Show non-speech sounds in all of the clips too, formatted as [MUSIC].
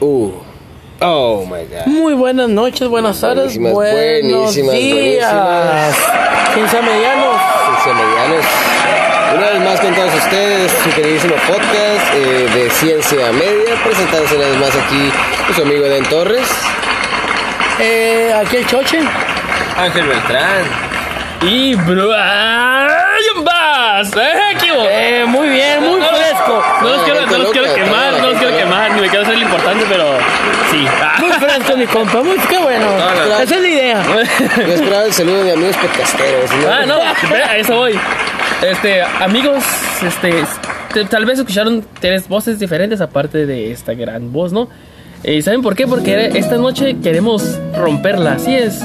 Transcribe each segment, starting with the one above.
Uh. Oh my god. Muy buenas noches, buenas tardes, Buenísimas, buenos buenísimas, días. buenísimas. Quince medianos. Ciencia Medianos. Una vez más con todos ustedes, su queridísimo podcast eh, de Ciencia Media, presentándose una vez más aquí su amigo Den Torres. Eh, aquí el choche. Ángel Beltrán. Y Brian Bass. ¡Eh, qué Eh, muy bien, muy fresco. No los quiero, no los quiero loca, quemar, no los quiero quemar, ni me quiero hacer lo importante, pero sí. Muy fresco, mi compa. Muy, qué bueno. no, no. Esa es la idea. [LAUGHS] Yo esperaba el saludo de amigos podcasteros. ¿no? Ah, no, espera, a eso voy. Este, amigos, este, te- tal vez escucharon tres voces diferentes aparte de esta gran voz, ¿no? ¿Y saben por qué? Porque esta noche queremos romperla, así es.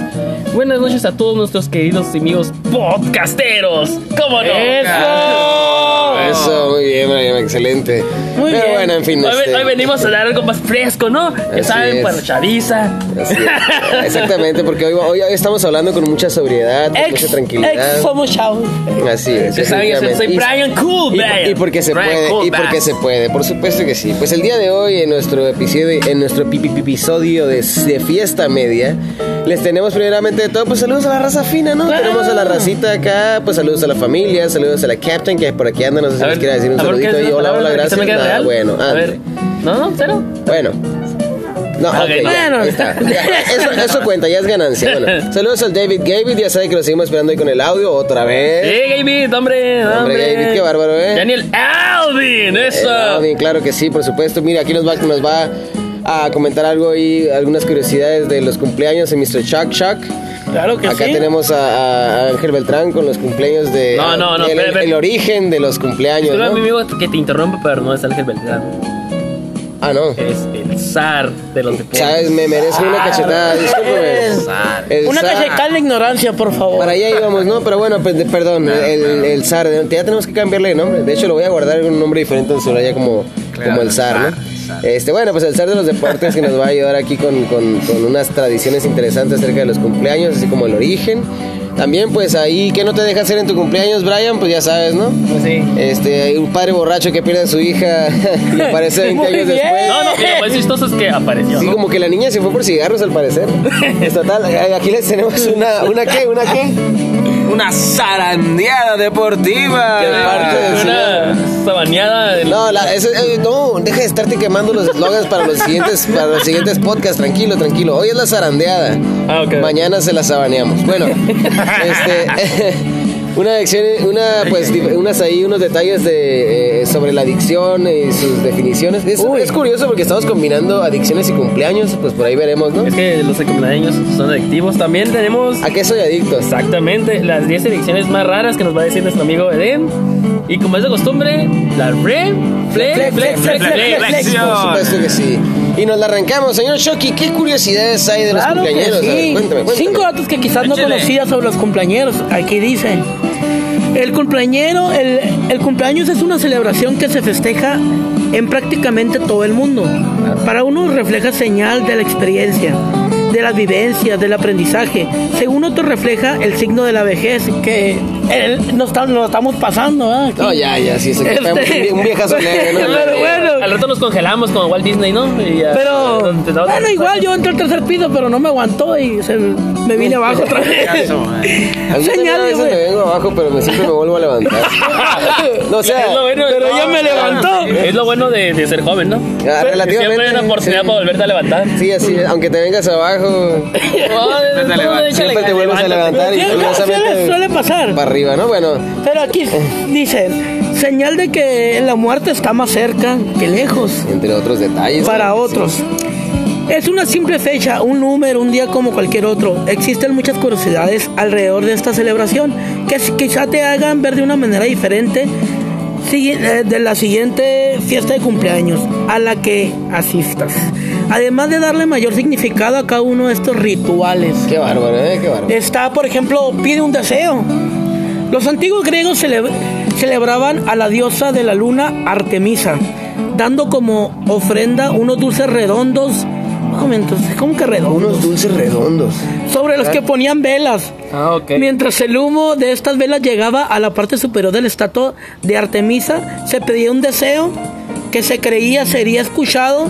Buenas noches a todos nuestros queridos amigos podcasteros. ¿Cómo no? ¡Eso! Eso, muy bien, Brian, excelente. Muy Pero bien. bueno, en fin. Hoy, este, hoy venimos a dar algo más fresco, ¿no? Ya Así saben, es. para chaviza. así es. [LAUGHS] Exactamente, porque hoy, hoy estamos hablando con mucha sobriedad, con Ex, mucha tranquilidad. ex somos chavos. Así es. Ya saben, yo soy. Y- Brian Cool, Y, Brian. y porque se Brian puede, Cool y porque Bass. se puede, por supuesto que sí. Pues el día de hoy, en nuestro episodio, en nuestro pi- pi- pi- episodio de, de fiesta media, les tenemos primeramente de todo, pues saludos a la raza fina, ¿no? Claro. Tenemos a la racita acá, pues saludos a la familia, saludos a la Captain, que por aquí anda, no sé si A ver, quiere decir un a saludito ¿quieres ahí. una Hola, hola, gracias. me Nada, real? bueno, A ande. ver. No, no, cero. Bueno. No, Ok, ok, ya, bueno. ahí está. Ya, [LAUGHS] Eso, eso cuenta, ya es ganancia. Bueno, [LAUGHS] saludos al David David, ya sabe que lo seguimos esperando ahí con el audio otra vez. Sí, David, hombre, Hombre, hombre. David, qué bárbaro, ¿eh? Daniel Alvin, eso. Ah, bien, claro que sí, por supuesto. Mira, aquí nos va, nos va a comentar algo y algunas curiosidades de los cumpleaños de Mr. Chuck Chuck. Claro que Acá sí. tenemos a, a Ángel Beltrán con los cumpleaños de... No, no, no, El, origen de los cumpleaños, Disculpa, ¿no? mi amigo, que te interrumpa, pero no es Ángel Beltrán. Ah, no. Es el zar de los deportes. Sabes, me merezco una cachetada, discúlpame. Una cachetada de ignorancia, por favor. Para allá íbamos, ¿no? Pero bueno, pues, perdón, el, el zar, ya tenemos que cambiarle de nombre. De hecho, lo voy a guardar con un nombre diferente en su ya como, como el zar, ¿no? Este, bueno, pues el zar de los deportes que nos va a ayudar aquí con, con unas tradiciones interesantes acerca de los cumpleaños, así como el origen. También, pues ahí, ¿qué no te deja hacer en tu cumpleaños, Brian? Pues ya sabes, ¿no? Pues sí. Este, hay un padre borracho que pierde a su hija [LAUGHS] y aparece 20 Muy años bien. después. No, no, lo más chistoso es que apareció. Sí, ¿no? como que la niña se fue por cigarros al parecer. [LAUGHS] Es total, eh, aquí les tenemos una, una qué, una qué. Una zarandeada deportiva. Que de parte del una sabaneada. del- No, la, ese- eh, no, deja de estarte quemando los eslogans para los siguientes, para los siguientes podcasts, tranquilo, tranquilo. Hoy es la zarandeada. Ah, ok. Mañana se la sabaneamos. Bueno, este [LAUGHS] una adicción, una pues unas ahí unos detalles de eh, sobre la adicción y sus definiciones. Es, es curioso porque estamos combinando adicciones y cumpleaños, pues por ahí veremos, ¿no? Es que los cumpleaños son adictivos. También tenemos ¿A qué soy adicto? exactamente las 10 adicciones más raras que nos va a decir nuestro amigo Eden. Y como es de costumbre, la re. Por supuesto que sí. Y nos la arrancamos, señor Shoki. ¿Qué curiosidades hay de los Claro ver, sí. cuéntame, cuéntame. Cinco datos que quizás no conocías sobre los cumpleañeros. Aquí dice. El cumpleañero, el, el cumpleaños es una celebración que se festeja en prácticamente todo el mundo. Para unos refleja señal de la experiencia, de las vivencias, del aprendizaje. Según otros refleja el signo de la vejez, que el- nos, tam- nos estamos pasando. ¿ah? Aquí. No, ya, ya, sí, se Este- un, un viejazo leve, ¿no? [LAUGHS] Pero bueno. Al rato nos congelamos como Walt Disney, ¿no? Y ya- Pero, bueno, igual yo entré al tercer piso, pero no me aguantó y se, me vine abajo otra vez. A mí también Señal, a veces güey. me vengo abajo, pero me, siempre me vuelvo a levantar. No, o sea, Es lo bueno de- pero ella me levantó. Es lo bueno de, de ser joven, ¿no? Ah, relativamente, Siempre hay una oportunidad sí. para volverte a levantar. sí, así, aunque te vengas abajo, siempre te vuelves a levantar y suele, curiosamente suele pasar. para arriba, ¿no? Bueno, Pero aquí dicen, señal de que la muerte está más cerca que lejos entre otros detalles. para ¿no? otros. Es una simple fecha, un número, un día como cualquier otro. Existen muchas curiosidades alrededor de esta celebración que quizá te hagan ver de una manera diferente eh, de la siguiente fiesta de cumpleaños a la que asistas. Además de darle mayor significado a cada uno de estos rituales. Qué bárbaro, ¿eh? Qué bárbaro. Está, por ejemplo, pide un deseo. Los antiguos griegos cele- celebraban a la diosa de la luna Artemisa, dando como ofrenda unos dulces redondos. Un momento, ¿cómo que redondos? Unos dulces redondos. Sobre los que ponían velas. Ah, ok. Mientras el humo de estas velas llegaba a la parte superior de la estatua de Artemisa, se pedía un deseo que se creía sería escuchado.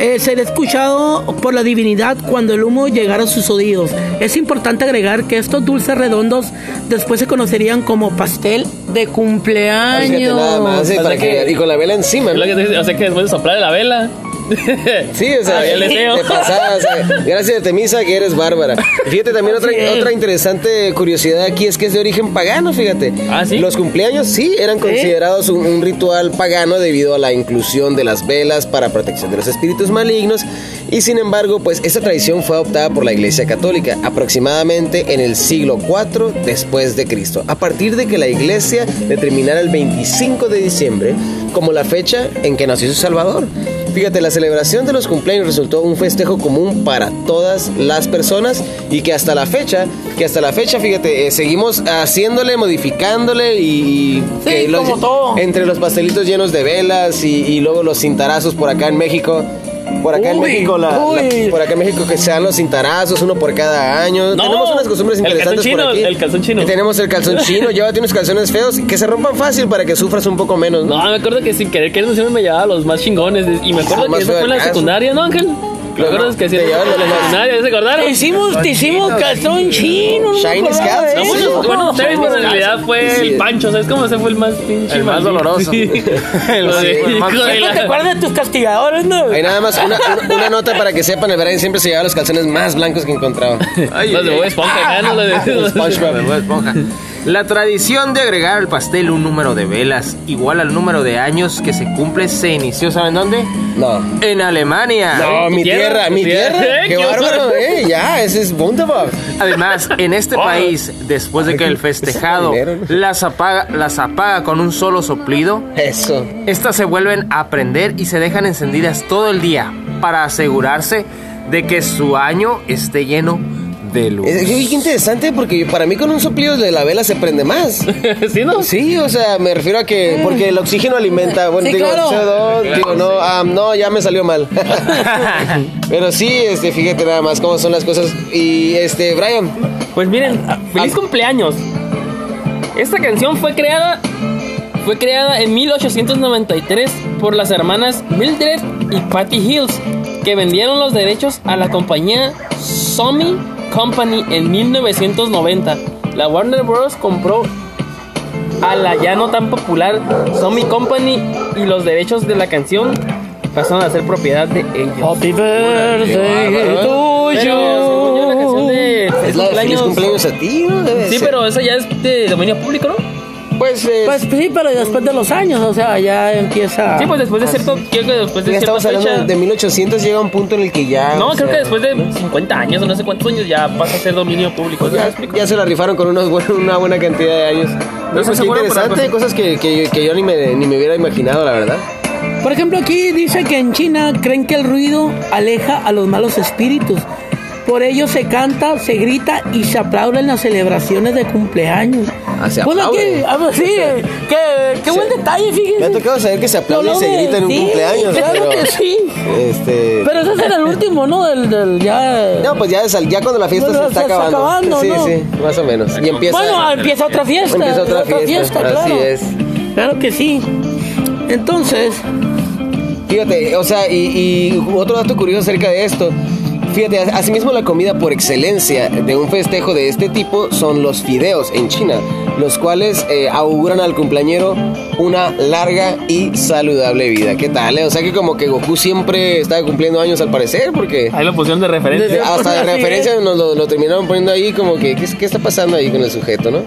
eh, sería escuchado por la divinidad cuando el humo llegara a sus oídos. Es importante agregar que estos dulces redondos después se conocerían como pastel de cumpleaños. nada más, eh, O para que- que- y con la vela encima. ¿no? lo que te dice, o sea que después de soplar la vela. [LAUGHS] Sí, o sea, deseo. de pasada, o sea, gracias a Temisa que eres bárbara. Fíjate también otra, otra interesante curiosidad aquí es que es de origen pagano, fíjate. Ah, ¿sí? Los cumpleaños sí eran considerados un, un ritual pagano debido a la inclusión de las velas para protección de los espíritus malignos y sin embargo, pues esta tradición fue adoptada por la Iglesia Católica aproximadamente en el siglo IV después de Cristo, a partir de que la Iglesia determinara el 25 de diciembre como la fecha en que nació su Salvador. Fíjate, la celebración de los cumpleaños resultó un festejo común para todas las personas y que hasta la fecha, que hasta la fecha, fíjate, eh, seguimos haciéndole, modificándole y, y Sí, que los- como todo. entre los pastelitos llenos de velas y, y luego los cintarazos por acá en México. Por acá en Uy, México, la, por acá en México que sean los cintarazos, uno por cada año. No, tenemos unas costumbres el interesantes calzón por chino, aquí. el calzón chino. Y tenemos el calzón [LAUGHS] chino, llévate unos calzones feos que se rompan fácil para que sufras un poco menos. ¿no? No, me acuerdo que sin querer querer siempre me llevaba los más chingones. Y me acuerdo que eso fue en la secundaria, ¿no, Ángel? ¿Me Claro, acuerdas que te hacían llevaban en la los secundaria? ¿Se acordaron? Te hicimos, te hicimos calzón chino. acordaba Scouts, ¿no? Bueno, bueno, ustedes, pero en realidad fue el Pancho, ¿sabes cómo? Ese fue el más pinche El más doloroso. Lo te acuerdas de tus castigadores, ¿no? Hay nada más una, nota para que sepan, el Brian siempre se llevaba los calzones más blancos que encontraba. Ay, Los [LAUGHS] de Bob Esponja, ¿no? Los de Bob Esponja. La tradición de agregar al pastel un número de velas igual al número de años que se cumple se inició, ¿saben dónde? No. En Alemania. No, mi tierra, tierra, mi tierra. tierra. Eh, Qué qué bárbaro, eh. Ya, ese es Wunderbar. Además, en este [LAUGHS] país, después de que el [LAUGHS] festejado las apaga, las apaga con un solo soplido, Eso. estas se vuelven a prender y se dejan encendidas todo el día para asegurarse de que su año esté lleno de luz. Es, interesante porque para mí con un soplido de la vela se prende más. [LAUGHS] ¿Sí, no? Sí, o sea, me refiero a que porque el oxígeno alimenta, bueno, Sí, digo, claro. CO2, digo, no, ah, no, ya me salió mal. [LAUGHS] [LAUGHS] Pero sí, este, fíjate nada más cómo son las cosas. Y este, Brian, Pues miren, feliz cumpleaños. Esta canción fue creada fue creada en 1893 por las hermanas Mildred y Patty Hills, que vendieron los derechos a la compañía Sony Company en 1990. La Warner Bros. compró a la ya no tan popular Sony Company y los derechos de la canción pasaron a ser propiedad de ellos. Happy birthday to you. es la de feliz cumpleaños a ti, Sí, ser. pero esa ya es de dominio público, ¿no? Pues, eh, Pues sí, pero después de los años, o sea, ya empieza. Sí, pues después de cierto, creo que después de ya cierta estamos hablando fecha. de 1800 llega un punto en el que ya. No, creo sea, que después de 50 años o no sé cuántos años ya pasa a ser dominio público. ¿sí me Ya, ya se la rifaron con unos buen- una buena cantidad de años. No, pues qué interesante, cosas que, que, que yo ni me, ni me hubiera imaginado, la verdad. Por ejemplo, aquí dice que en China creen que el ruido aleja a los malos espíritus. Por ello se canta, se grita y se aplaude en las celebraciones de cumpleaños. Ah, se Bueno, aplaude. sí, eh, qué, qué buen detalle, fíjense. Me ha tocado saber que se aplaude y se grita en un sí, cumpleaños. Claro pero, que sí. Este. Pero ese será el último, ¿no? Del, del ya. No, pues ya, ya cuando la fiesta Bueno, se está se está acabando. acabando, sí, ¿no? sí, más o menos. Y empieza. Bueno, empieza otra fiesta. Empieza otra fiesta, así claro. es. Claro que sí. Entonces, Fíjate, o sea, y, y otro dato curioso acerca de esto. Fíjate, asimismo la comida por excelencia de un festejo de este tipo son los fideos en China, los cuales eh, auguran al cumpleañero una larga y saludable vida. ¿Qué tal? eh? O sea que como que Goku siempre está cumpliendo años al parecer, porque Ahí lo pusieron de referencia. Hasta de [LAUGHS] referencia nos lo, lo terminaron poniendo ahí como que, ¿qué, qué está pasando ahí con el sujeto, no?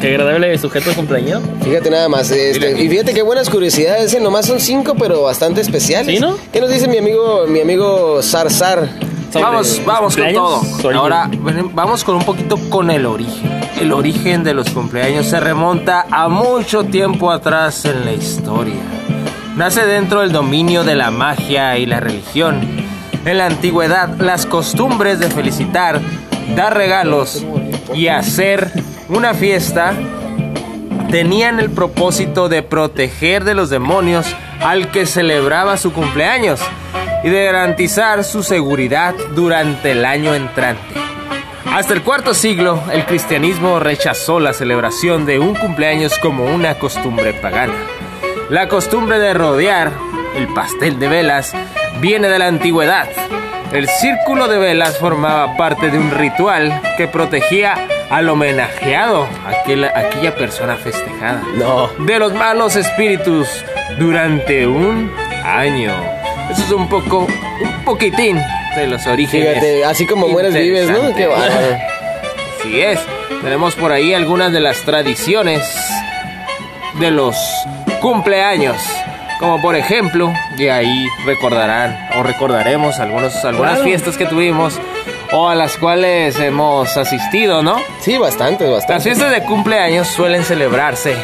Qué agradable sujeto de cumpleaños. Fíjate nada más, este, y fíjate qué buenas curiosidades, eh, nomás son cinco, pero bastante especiales. ¿Sí, no? ¿Qué nos dice mi amigo, mi amigo Zarzar? Sobre Vamos, vamos con todo. Ahora vamos con un poquito con el origen. El origen de los cumpleaños se remonta a mucho tiempo atrás en la historia. Nace dentro del dominio de la magia y la religión. En la antigüedad, las costumbres de felicitar, dar regalos y hacer una fiesta, tenían el propósito de proteger de los demonios al que celebraba su cumpleaños y de garantizar su seguridad durante el año entrante. Hasta el cuarto siglo, el cristianismo rechazó la celebración de un cumpleaños como una costumbre pagana. La costumbre de rodear el pastel de velas viene de la antigüedad. El círculo de velas formaba parte de un ritual que protegía al homenajeado, aquel- aquella persona festejada, No. de los malos espíritus durante un año. Eso es un poco, un poquitín de los orígenes. Fíjate, así como mueres vives, ¿no? Qué bárbaro. Así es. Tenemos por ahí algunas de las tradiciones de los cumpleaños. Como por ejemplo, y ahí recordarán o recordaremos algunos, algunas Claro. fiestas que tuvimos o a las cuales hemos asistido, ¿no? Sí, bastante, Las bastante. fiestas de cumpleaños suelen celebrarse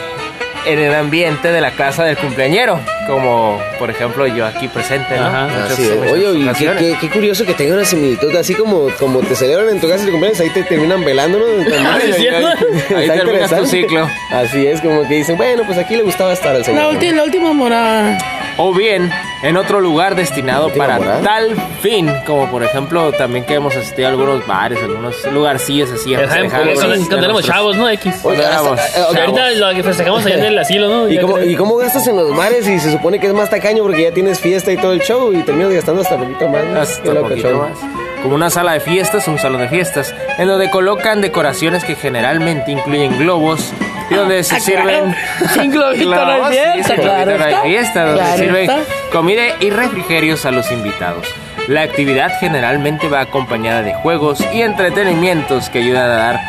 en el ambiente de la casa del cumpleañero, como por ejemplo yo aquí presente, ¿no? Ajá. Muchas- Así es. Oye, y qué, ocasiones. qué- qué curioso que tenga una similitud, así como, como te celebran en tu casa de cumpleaños, ahí te terminan velando, ¿no? [LAUGHS] Ah, ¿sí es cierto? Ahí Está terminas tu ciclo. Así es, como que dicen, bueno, pues aquí le gustaba estar al señor. La, ¿no? la última morada. o bien en otro lugar destinado ¿Última para tal fin, como por ejemplo también que hemos asistido a algunos bares, algunos lugarcillos así. éramos nuestros- chavos, ¿no? X. Oye, Cuando hasta- éramos eh, chavos. Ahorita lo que festejamos allá en el asilo, ¿no? ¿Y cómo. ¿Y cómo gastas en los bares y se supone que es más tacaño porque ya tienes fiesta y todo el show y terminas gastando hasta poquito más? ¿no? Hasta loco poquito show. más. Como una sala de fiestas, un salón de fiestas, en donde colocan decoraciones que generalmente incluyen globos y donde se Ah, sirven. [LAUGHS] Sin globito no hay fiesta, sin claro globito no hay está. fiesta, donde sirven está. Comida y refrigerios a los invitados. La actividad generalmente va acompañada de juegos y entretenimientos que ayudan a dar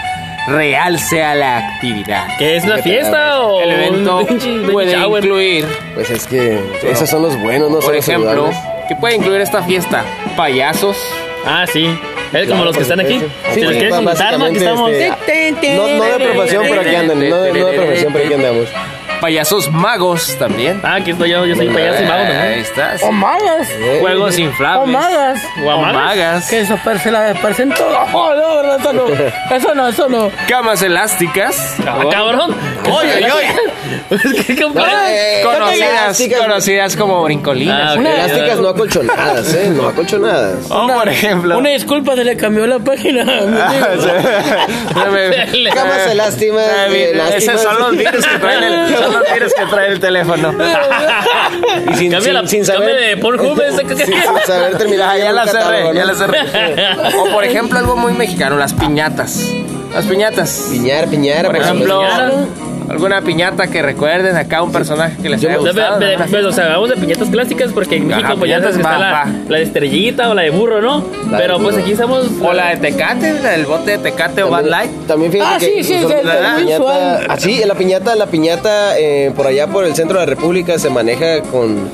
realce a la actividad. ¿Qué es una fiesta o El evento un puede shower? incluir, Pues es que esos son los buenos, no son por los ejemplo, saludables. que puede incluir esta fiesta payasos, Ah, sí. Es como Claro, los que por están aquí. supuesto. Si Sí, los quieres ba- invitar, ¿no? Aquí estamos. básicamente, No, no de profesión, pero aquí andan. No, de- no de profesión, pero aquí andamos. Payasos magos también. Ah, aquí estoy yo. Yo soy payaso y mago Ahí también. estás. O magas. Eh, Juegos inflables. O magas. O ¿O magas? Que eso se la desparecen todo. [LAUGHS] Oh, no, verdad, eso no. Eso no, eso no. Camas elásticas. Ah, cabrón. Oye, oye, oye. [LAUGHS] ¿Qué? Eh, Conocidas, conocidas como brincolinas. Ah. Elásticas no acolchonadas, ¿eh? No acolchonadas. [LAUGHS] O por ejemplo. Una disculpa, se le cambió la página. Camas elásticas, elásticas. Esos son los virus que traen el, los virus que trae el teléfono. [LAUGHS] Y sin, Cambia, la, sin, sin cambia saber. de Pornhub. ese- sin, sin saber terminar. Ah, ya la cerré, ya la cerré. O por ejemplo, algo muy mexicano, las piñatas. Las piñatas. Piñar, piñar. Por por ejemplo, supuesto. Alguna piñata que recuerden acá un personaje que les haya gustado. de- ¿no? de- o sea, hablamos de piñatas clásicas porque en Ajá, México pues ya sabes que está la, la de estrellita o la de burro, ¿no? La Pero pues aquí estamos... O la de Tecate, la del bote de Tecate o Bad Light. También fíjate Ah, que sí, sí, sí, la, es la muy piñata, ah, sí, la piñata, la piñata eh, por allá por el centro de la República se maneja con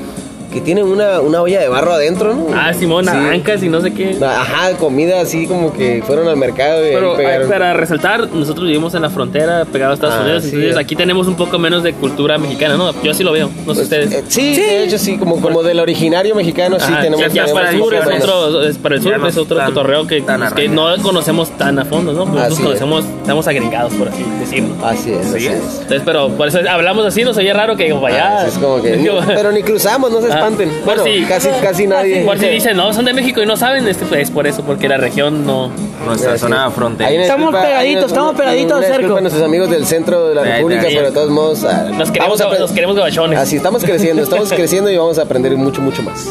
que tiene una, una olla de barro adentro, ¿no? Ah, Simón, Sí. naranjas y no sé qué. Ajá, comida así como que fueron al mercado y Pero eh, pegaron. para resaltar, nosotros vivimos en la frontera, pegados a Estados Ah, Unidos, sí. entonces aquí tenemos un poco menos de cultura mexicana, ¿no? Yo así lo veo, no sé Pues, ustedes. eh, sí, de hecho sí, como, como del originario mexicano sí Ajá, tenemos ya- ya para el sur es otro, es para el sur es otro tan- cotorreo que, pues, no conocemos tan a fondo, ¿no? Nosotros Así es. conocemos, estamos agregados, por así decirlo. Así es, así Sí es. es. Entonces, pero por eso hablamos así, nos oye raro que allá. Ah, sí, es como que, [LAUGHS] pero ni cruzamos, no [LAUGHS] Ah, espanten. por Bueno, si- casi, casi nadie. por si dicen, no, son de México y no saben, este, pues es por eso, porque la región no. Nuestra zona fronteriza. Estamos disculpa- pegaditos, estamos pegaditos al cerco. nuestros amigos del centro de la Ahí República, ahí. pero de todos modos ah, Nos queremos, vamos a nos queremos gabachones. Así estamos creciendo, estamos [LAUGHS] creciendo y vamos a aprender mucho, mucho más.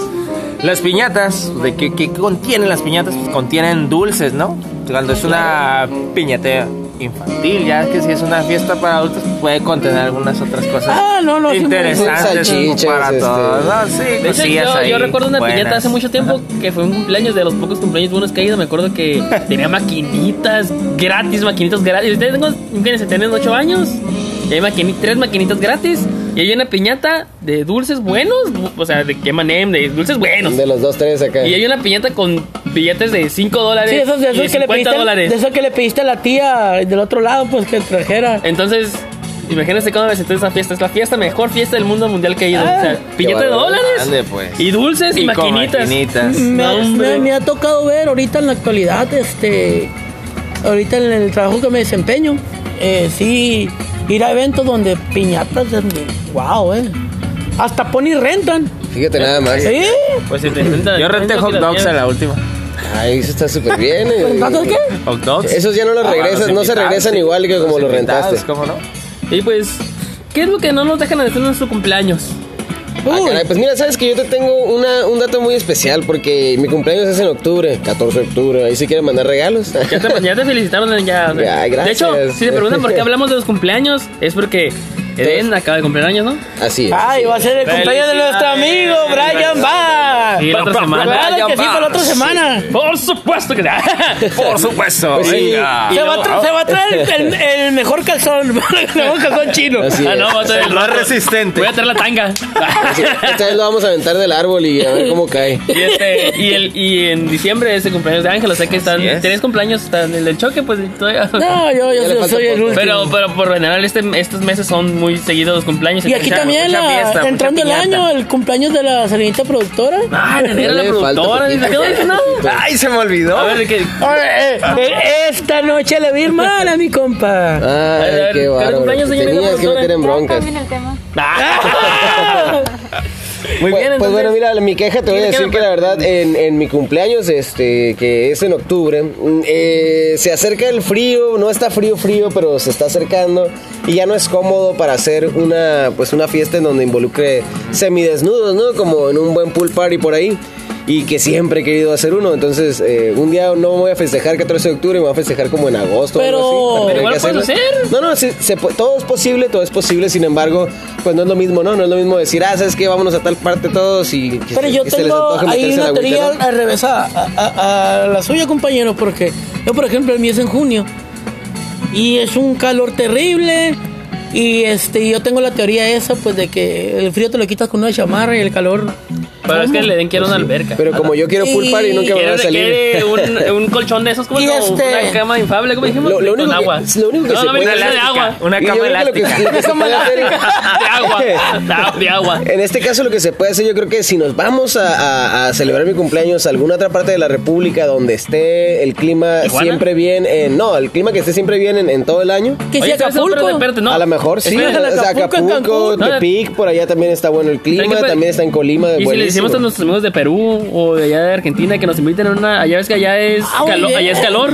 Las piñatas, ¿de qué, qué contienen las piñatas? Pues contienen dulces, ¿no? Cuando es una piñata infantil, ya que si es una fiesta para adultos, puede contener algunas otras cosas Ah, no, no, interesantes para este, todos. ¿no? Sí, De hecho, cosillas yo, ahí yo recuerdo una buenas. piñata hace mucho tiempo que fue un cumpleaños de los pocos cumpleaños buenos que he ido. Me acuerdo que [LAUGHS] tenía maquinitas gratis, maquinitas gratis. Ustedes tengo, imagínense, tienen 8 años y hay maquini- tres maquinitas gratis. Y hay una piñata de dulces buenos, o sea, de qué manem, de dulces buenos. De los dos, tres acá. Y hay una piñata con billetes de 5 dólares Sí, esos, de esos que le 50 pediste, dólares. de esos que le pediste a la tía del otro lado, pues que trajera. Entonces, imagínense cómo me sentí esa fiesta. Es la fiesta, mejor fiesta del mundo mundial que he ido. Ah, o sea, piñata de dólares. Pues. Y dulces y, maquinitas. maquinitas. Me, No, hombre. me- me ha tocado ver ahorita en la actualidad, este, ahorita en el trabajo que me desempeño, eh, sí, ir a eventos donde piñatas, wow, eh. Hasta pony rentan. Fíjate nada más. ¿Sí? Pues si te intenta- Yo renté hot dogs en la última. Ay, eso está súper bien. eh. ¿Rentaste qué? ¿Hot dogs? Esos ya no los Ah, regresas, los no se regresan sí. igual que como los rentaste. ¿Cómo no? Y pues, ¿qué es lo que no nos dejan hacer en nuestro cumpleaños? Ah, caray, pues mira, sabes que yo te tengo una, un dato muy especial porque mi cumpleaños es en octubre, 14 de octubre. Ahí si quieren mandar regalos. Ya te, ya te felicitaron ya. o [LAUGHS] sea. Ay, gracias. De hecho, si te preguntan por qué hablamos de los cumpleaños, es porque Eden acaba de cumplir años, ¿no? Así es. Ay, va a ser el cumpleaños de nuestro amigo Brian Barr. Y la otra semana. Claro que sí, para la otra semana. Por supuesto que [LAUGHS] Por supuesto. Pues sí. venga. Se va, a tra- se va a traer el, el- el mejor calzón, [LAUGHS] el mejor calzón chino. Así Ah, no, va a traer El más resistente. Voy a traer la tanga. [LAUGHS] Esta vez lo vamos a aventar del árbol y a ver cómo cae. Y, este, y, el, y en diciembre es el cumpleaños de Ángel, o sea que están, Así es. tres cumpleaños, están el del choque, pues todavía. No, yo, yo soy- el último. Pero, pero por lo general este, estos meses son muy seguidos los cumpleaños. y aquí mucha- también, mucha la- fiesta, entrando el año, el cumpleaños de la serenita productora. Ah, la productora. Ay, se me olvidó. A ver, ¿de qué? Oye, eh, eh, esta noche le vi mal a mi compa. Ay, A ver, qué ¿qué bárbaro. cumpleaños, Te señorita Tenías que productora? meter en Ya broncas. cambien el tema. [LAUGHS] Muy Pues, bien, pues bueno, mira, mi queja te voy a ¿Qué- qué decir que la verdad en, en mi cumpleaños, este, que es en octubre, mm, eh, se acerca el frío, no está frío frío, pero se está acercando y ya no es cómodo para hacer una, pues una fiesta en donde involucre semidesnudos, ¿no? Como en un buen pool party por ahí. Y que siempre he querido hacer uno, entonces eh, un día no me voy a festejar 14 de octubre, me voy a festejar como en agosto. o algo Pero- así, Pero igual puedes hacer. No, no, se pu- todo es posible, todo es posible, sin embargo, pues no es lo mismo, ¿no? No es lo mismo decir, ah, ¿sabes qué? Vámonos a tal parte todos y que, Pero se- yo que se tengo ahí una al teoría ¿no? al revés a, a- a la suya, compañero, porque yo, por ejemplo, el mío es en junio y es un calor terrible. Y este, yo tengo la teoría esa, pues de que el frío te lo quitas con una chamarra y el calor. Pero es que le den quiero una alberca. Pero como yo quiero pool party, nunca me va a salir. un, [LAUGHS] un colchón de esos, como Y no, este- una cama infable, como dijimos, Lo- lo único con que- agua. lo único que no, se no, puede me hacer- de agua. Una Y cama creo que que- elástica. se puede hacer- [LAUGHS] de agua. De- agua. En este caso lo que se puede hacer, yo creo que si nos vamos a, a- a celebrar mi cumpleaños a alguna otra parte de la República donde esté el clima ¿Tijuana? siempre bien, en- no, el clima que esté siempre bien en, en todo el año. Que si Acapulco. espérate, no. a lo mejor sí, Espérate, o sea, Acapulco. Tepic, por allá también está bueno el clima, ¿Saben qué? también está en Colima, Y si le decimos a nuestros amigos de Perú o de allá de Argentina que nos inviten a una. Allá ves que allá es, Ah, calor, allá es calor.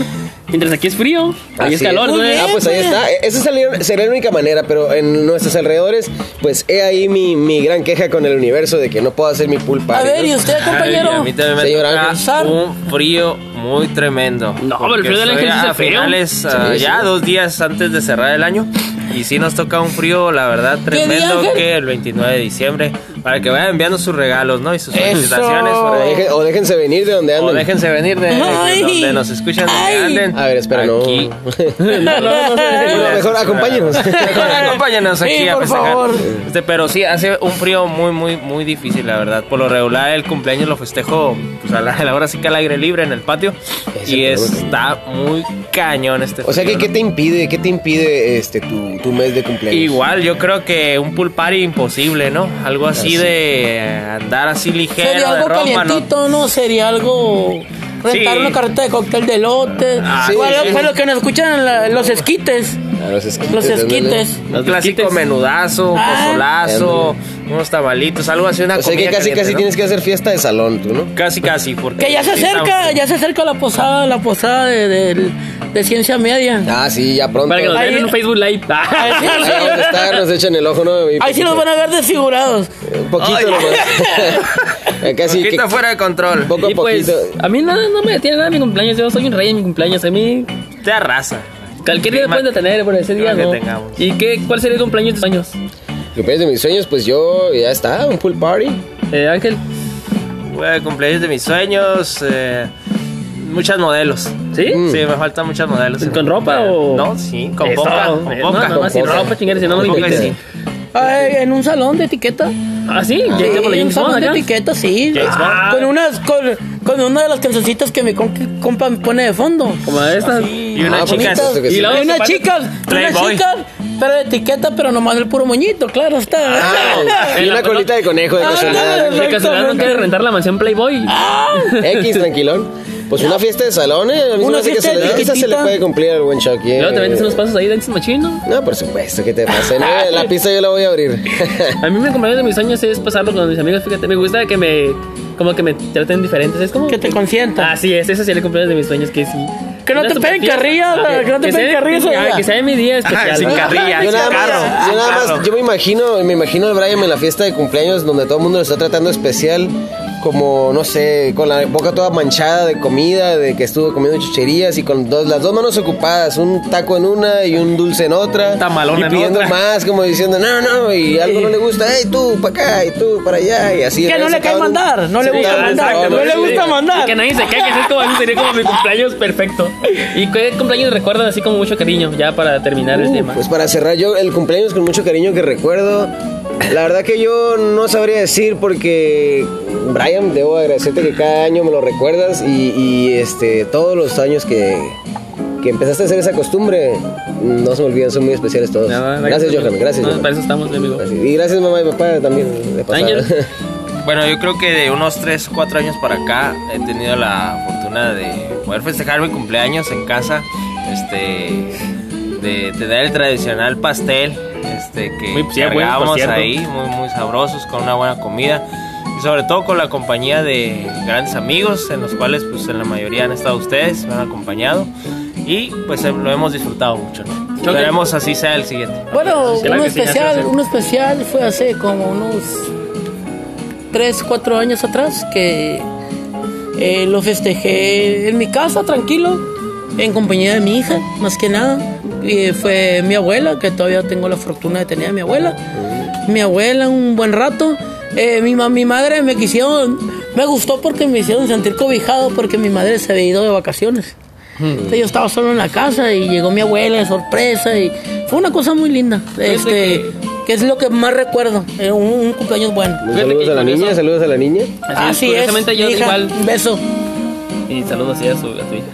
Mientras aquí es frío. Allá es calor, bien. Ah, pues ahí está. Esa sería, sería la única manera, pero en nuestros alrededores, pues he ahí mi, mi gran queja con el universo de que no puedo hacer mi pool A ver. ¿y usted, compañero? Ay, a mí también me Señor toca un frío muy tremendo. No, pero el frío del Ángel hace frío. finales, ah, Sí, ya sí. dos días antes de cerrar el año. Y sí nos toca un frío, la verdad, ¿Qué día, tremendo que el 29 de diciembre. Para que vayan enviando sus regalos, ¿no? Y sus felicitaciones por O, deje- o déjense venir de donde O anden. déjense venir de, donde nos escuchan, donde Ay. anden. A ver, espera, Aquí. no. No, no, no, no, No, mejor acompáñenos. Mejor acompáñanos aquí Sí, a por festejar. favor. Este, pero sí, hace un frío muy, muy, muy difícil, la verdad. Por lo regular, el cumpleaños lo festejo pues, a la, a la hora sí que al aire libre en el patio. Es y el está muy cañón este O sea, frío, que, ¿qué te impide, qué te impide este tu, tu mes de cumpleaños? Igual, yo creo que un pool party imposible, ¿no? Algo así Así. de andar así ligero Sería algo calientito, ¿no? Sería algo... Rentar Sí. una carreta de cóctel de lote. Ah, Igual, sí, lo que nos escuchan la- los esquites. A los esquites. Los esquites. Un clásico menudazo, Ah. pozolazo, unos tamalitos, algo así, una O sea, que casi, caliente, casi ¿no? tienes que hacer fiesta de salón, tú, ¿no? Casi, casi, porque... Que ya se acerca, ya se acerca la posada, la posada de, de- de ciencia media. Ah, sí, ya pronto. Para que nos Ahí vean en un Facebook Live. [LAUGHS] Ahí sí, vamos a estar, nos echan el ojo, ¿no? Y ahí sí los van a ver desfigurados. Un poquito nomás. [LAUGHS] [LAUGHS] Casi que, Poquito fuera de control. poco a Y pues, poquito. a mí nada, no me detiene nada mi cumpleaños. Yo soy un rey en mi cumpleaños. A mí, Te arrasa. Cualquier día pueden detener por ese día, que ¿no? tengamos. ¿Y qué, cuál sería el cumpleaños de tus años? Cumpleaños de mis sueños, pues yo, ya está, un pool party. Eh, Ángel, Bueno, cumpleaños de mis sueños. eh, muchas modelos. ¿sí? Mm. Sí, me faltan muchas modelos. ¿Con ropa o...? No, sí, con Eso, poca. Con eh, poca. No, no, más sin ropa, chingar, si no, no me sí. Ay, en un salón de etiqueta. ¿Ah, sí? ¿Ya Sí, un James Bond de acá? etiqueta, sí. James Bond. Con unas, con, con una de las cancioncitas que mi compa me pone de fondo. Como estas. Y unas Ah, que Y, luego chicas, unas Playboy. chicas, pero de etiqueta, pero nomás el puro moñito, claro está. Ah, [LAUGHS] y una colita de conejo de Ah, casualidad. De casualidad no quiere rentar la mansión Playboy. X, tranquilón. Pues una fiesta de salón, ¿eh? A mí me Una hace que fiesta se se le puede cumplir al buen Chucky. ¿eh? Luego te metes unos pasos ahí, danzas machino. No, por supuesto, que te pasa? No, [LAUGHS] la pista yo la voy a abrir. [LAUGHS] A mí mi cumpleaños de mis sueños es pasarlo con mis amigos, fíjate, me gusta que me, como que me traten diferentes, es como... Que te consientan. Así es, ese sería el cumpleaños de mis sueños, que sí. Que no Una te peguen fiesta. carrilla, Ah, que no te peguen de- carrilla ah. Que sea de mi día especial. sin carrilla, yo sin nada carro, más, yo nada más, yo me imagino, me imagino al Brian en la fiesta de cumpleaños donde todo el mundo lo está tratando especial, como, no sé, con la boca toda manchada de comida, de que estuvo comiendo chucherías y con dos, las dos manos ocupadas, un taco en una y un dulce en otra. tamalón y en pidiendo otra. más, como diciendo, no, no, y algo no le gusta, hey, tú para acá y tú para allá y así. Que no le cae mandar, no le gusta mandar, no le gusta mandar. Y que nadie se caiga, que es como, sería como mi cumpleaños perfecto. ¿Y qué cumpleaños recuerdan así con mucho cariño? Ya para terminar el Uh, tema. Pues para cerrar yo el cumpleaños con mucho cariño que recuerdo. La verdad que yo no sabría decir porque Brian, debo agradecerte que cada año me lo recuerdas y, y, este todos los años que, que empezaste a hacer esa costumbre no se me olvidan, son muy especiales todos. Gracias Johan, gracias. No, Johan. para eso estamos, mi amigo. Gracias. Y gracias mamá y papá también de pasada. [LAUGHS] Bueno, yo creo que de unos 3 o 4 años para acá he tenido la fortuna de poder festejar mi cumpleaños en casa. Este. De tener el tradicional pastel. Este que Muy- sí, bueno, cierto. ahí, muy, muy sabrosos, con una buena comida. Y sobre todo con la compañía de grandes amigos, en los cuales, pues en la mayoría han estado ustedes, me han acompañado. Y pues eh, lo hemos disfrutado mucho. ¿no? Esperemos así sea el siguiente. Bueno, uno especial, uno especial fue hace como unos 3, 4 años atrás que eh, lo festejé en mi casa, tranquilo, en compañía de mi hija, más que nada. Y fue mi abuela, que todavía tengo la fortuna de tener a mi abuela. Mi abuela un buen rato. Eh, mi, ma- mi madre me quisieron, me gustó porque me hicieron sentir cobijado porque mi madre se había ido de vacaciones. Entonces yo estaba solo en la casa y llegó mi abuela de sorpresa y fue una cosa muy linda. Este, que- es lo que más recuerdo, eh, un, un cumpleaños bueno. Saludos a la niña, saludos a la niña. Así es, curiosamente yo hija, igual. un beso. Y saludos así a su, a su hija.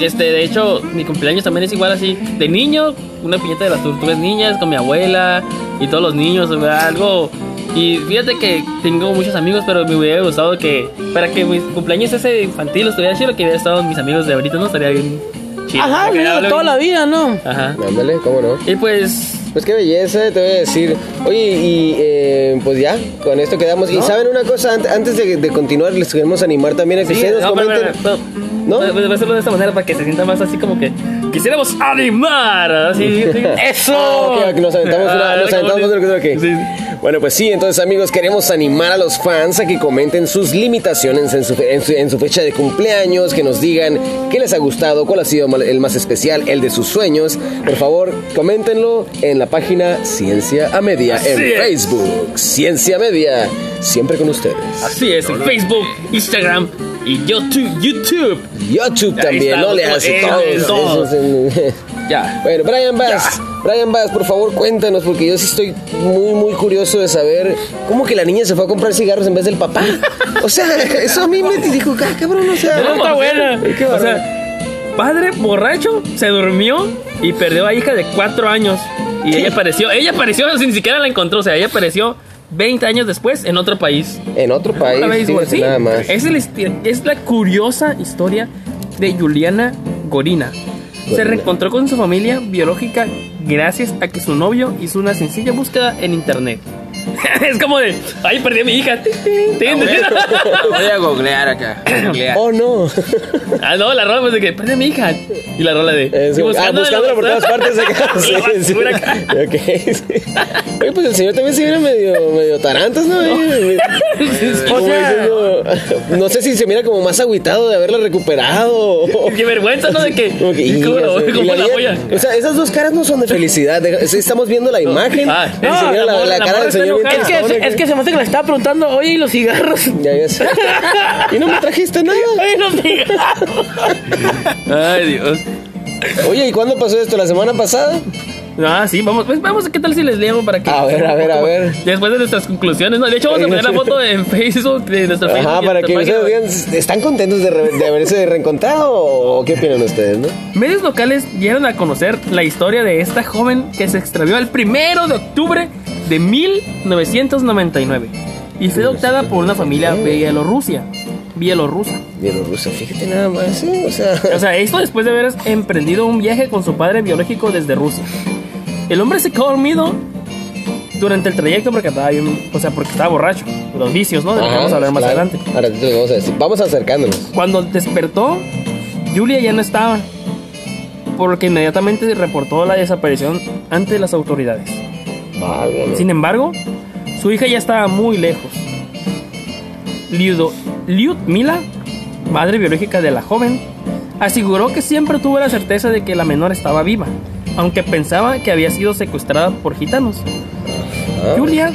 Este, de hecho, mi cumpleaños también es igual así. De niño, una piñata de las tortugas niñas con mi abuela y todos los niños, algo. Y fíjate que tengo muchos amigos, pero me hubiera gustado que para que mi cumpleaños ese infantil estuviera chido, que hubiera estado mis amigos de ahorita, ¿no? Estaría bien chido. Ajá, mira, toda bien- la vida, ¿no? Ajá. Ándale, cómo no. Y pues, Pues qué belleza, te voy a decir. Oye, y eh, pues ya, con esto quedamos. Y saben una cosa, Ant- antes de, de continuar, les queremos animar también a que sí, ustedes nos no, pero- comenten. pero- ¿No? pero- Voy a hacerlo de esta manera para que se sienta más así como que quisiéramos animar. Así, [LAUGHS] ¡Eso! Ah, nos aventamos una, Ah, nos aventamos. Sí. Bueno, pues sí, entonces amigos, queremos animar a los fans a que comenten sus limitaciones en su, fe- en su, en su fecha de cumpleaños, que nos digan qué les ha gustado, cuál ha sido el más especial, el de sus sueños. Por favor, coméntenlo en la página Ciencia a Media en Así es. Facebook. Ciencia Media, siempre con ustedes. Así es, en Facebook, Instagram y YouTube. YouTube. YouTube también, no le hace en- Ya. Bueno, Brian Bass, Brian Bass, por favor cuéntanos, porque yo sí estoy muy, muy curioso de saber cómo que la niña se fue a comprar cigarros en vez del papá. [LAUGHS] O sea, eso a mí me dijo, "Ah, cabrón, o sea, No, está buena. O sea, padre borracho se durmió y perdió a hija de cuatro años. Y ella apareció, ella apareció, ni siquiera la encontró. O sea, ella apareció 20 años después en otro país. en otro país, sí. nada más. Es, el esti- es la curiosa historia de Juliana Gorina. Se reencontró con su familia biológica gracias a que su novio hizo una sencilla búsqueda en internet. [LAUGHS] es como de, ay, perdí a mi hija. [LAUGHS] Voy a googlear acá. googlear. Oh, no. ah, no, la rola pues de que perdí a mi hija. Y la rola de... Es- y ah, buscándola por todas partes acá. Y [LAUGHS] la Sí, sí. acá. Ok, sí. Oye, pues el señor también se viene medio, medio tarantas, ¿no? Como sea- diciendo, no sé si se mira como más agüitado de haberla recuperado. o- Qué vergüenza, ¿no? De que... Como que, ¿Cómo, y cómo la la voy a- O sea, esas dos caras no son de felicidad. de- estamos viendo la imagen. Ah, no, mira la la, la la cara del señor. Es que, es que se me hace que le estaba preguntando, oye, ¿y los cigarros? [LAUGHS] Ya ves. [LAUGHS] y no me trajiste nada. [LAUGHS] Oye, los cigarros. Ay, Dios. Oye, ¿y cuándo pasó esto? ¿La semana pasada? Ah, sí, vamos, pues vamos, ¿qué tal si les leo para que... A ver, a ver, a ver. Después de nuestras conclusiones, ¿no? De hecho, vamos a poner la foto en Facebook de Facebook. Ajá, y para nuestra que ustedes digan, ¿están contentos de, re- de haberse reencontrado o qué opinan ustedes, no? Medios locales dieron a conocer la historia de esta joven que se extravió el primero de octubre de 1999 y fue adoptada por una familia bielorrusia. bielorrusa. Bielorrusia, fíjate nada más, sí, o sea. [LAUGHS] O sea, esto después de haber emprendido un viaje con su padre biológico desde Rusia. El hombre se quedó dormido durante el trayecto porque estaba bien, o sea, porque estaba borracho. Los vicios, ¿no? De Ajá, vamos a hablar más claro. adelante. Ahora vamos a decir. Vamos acercándonos. Cuando despertó, Julia ya no estaba. Porque inmediatamente reportó la desaparición ante las autoridades. Sin embargo, su hija ya estaba muy lejos. Liudo, Lyudmila, madre biológica de la joven, aseguró que siempre tuvo la certeza de que la menor estaba viva, aunque pensaba que había sido secuestrada por gitanos. Ah. Julia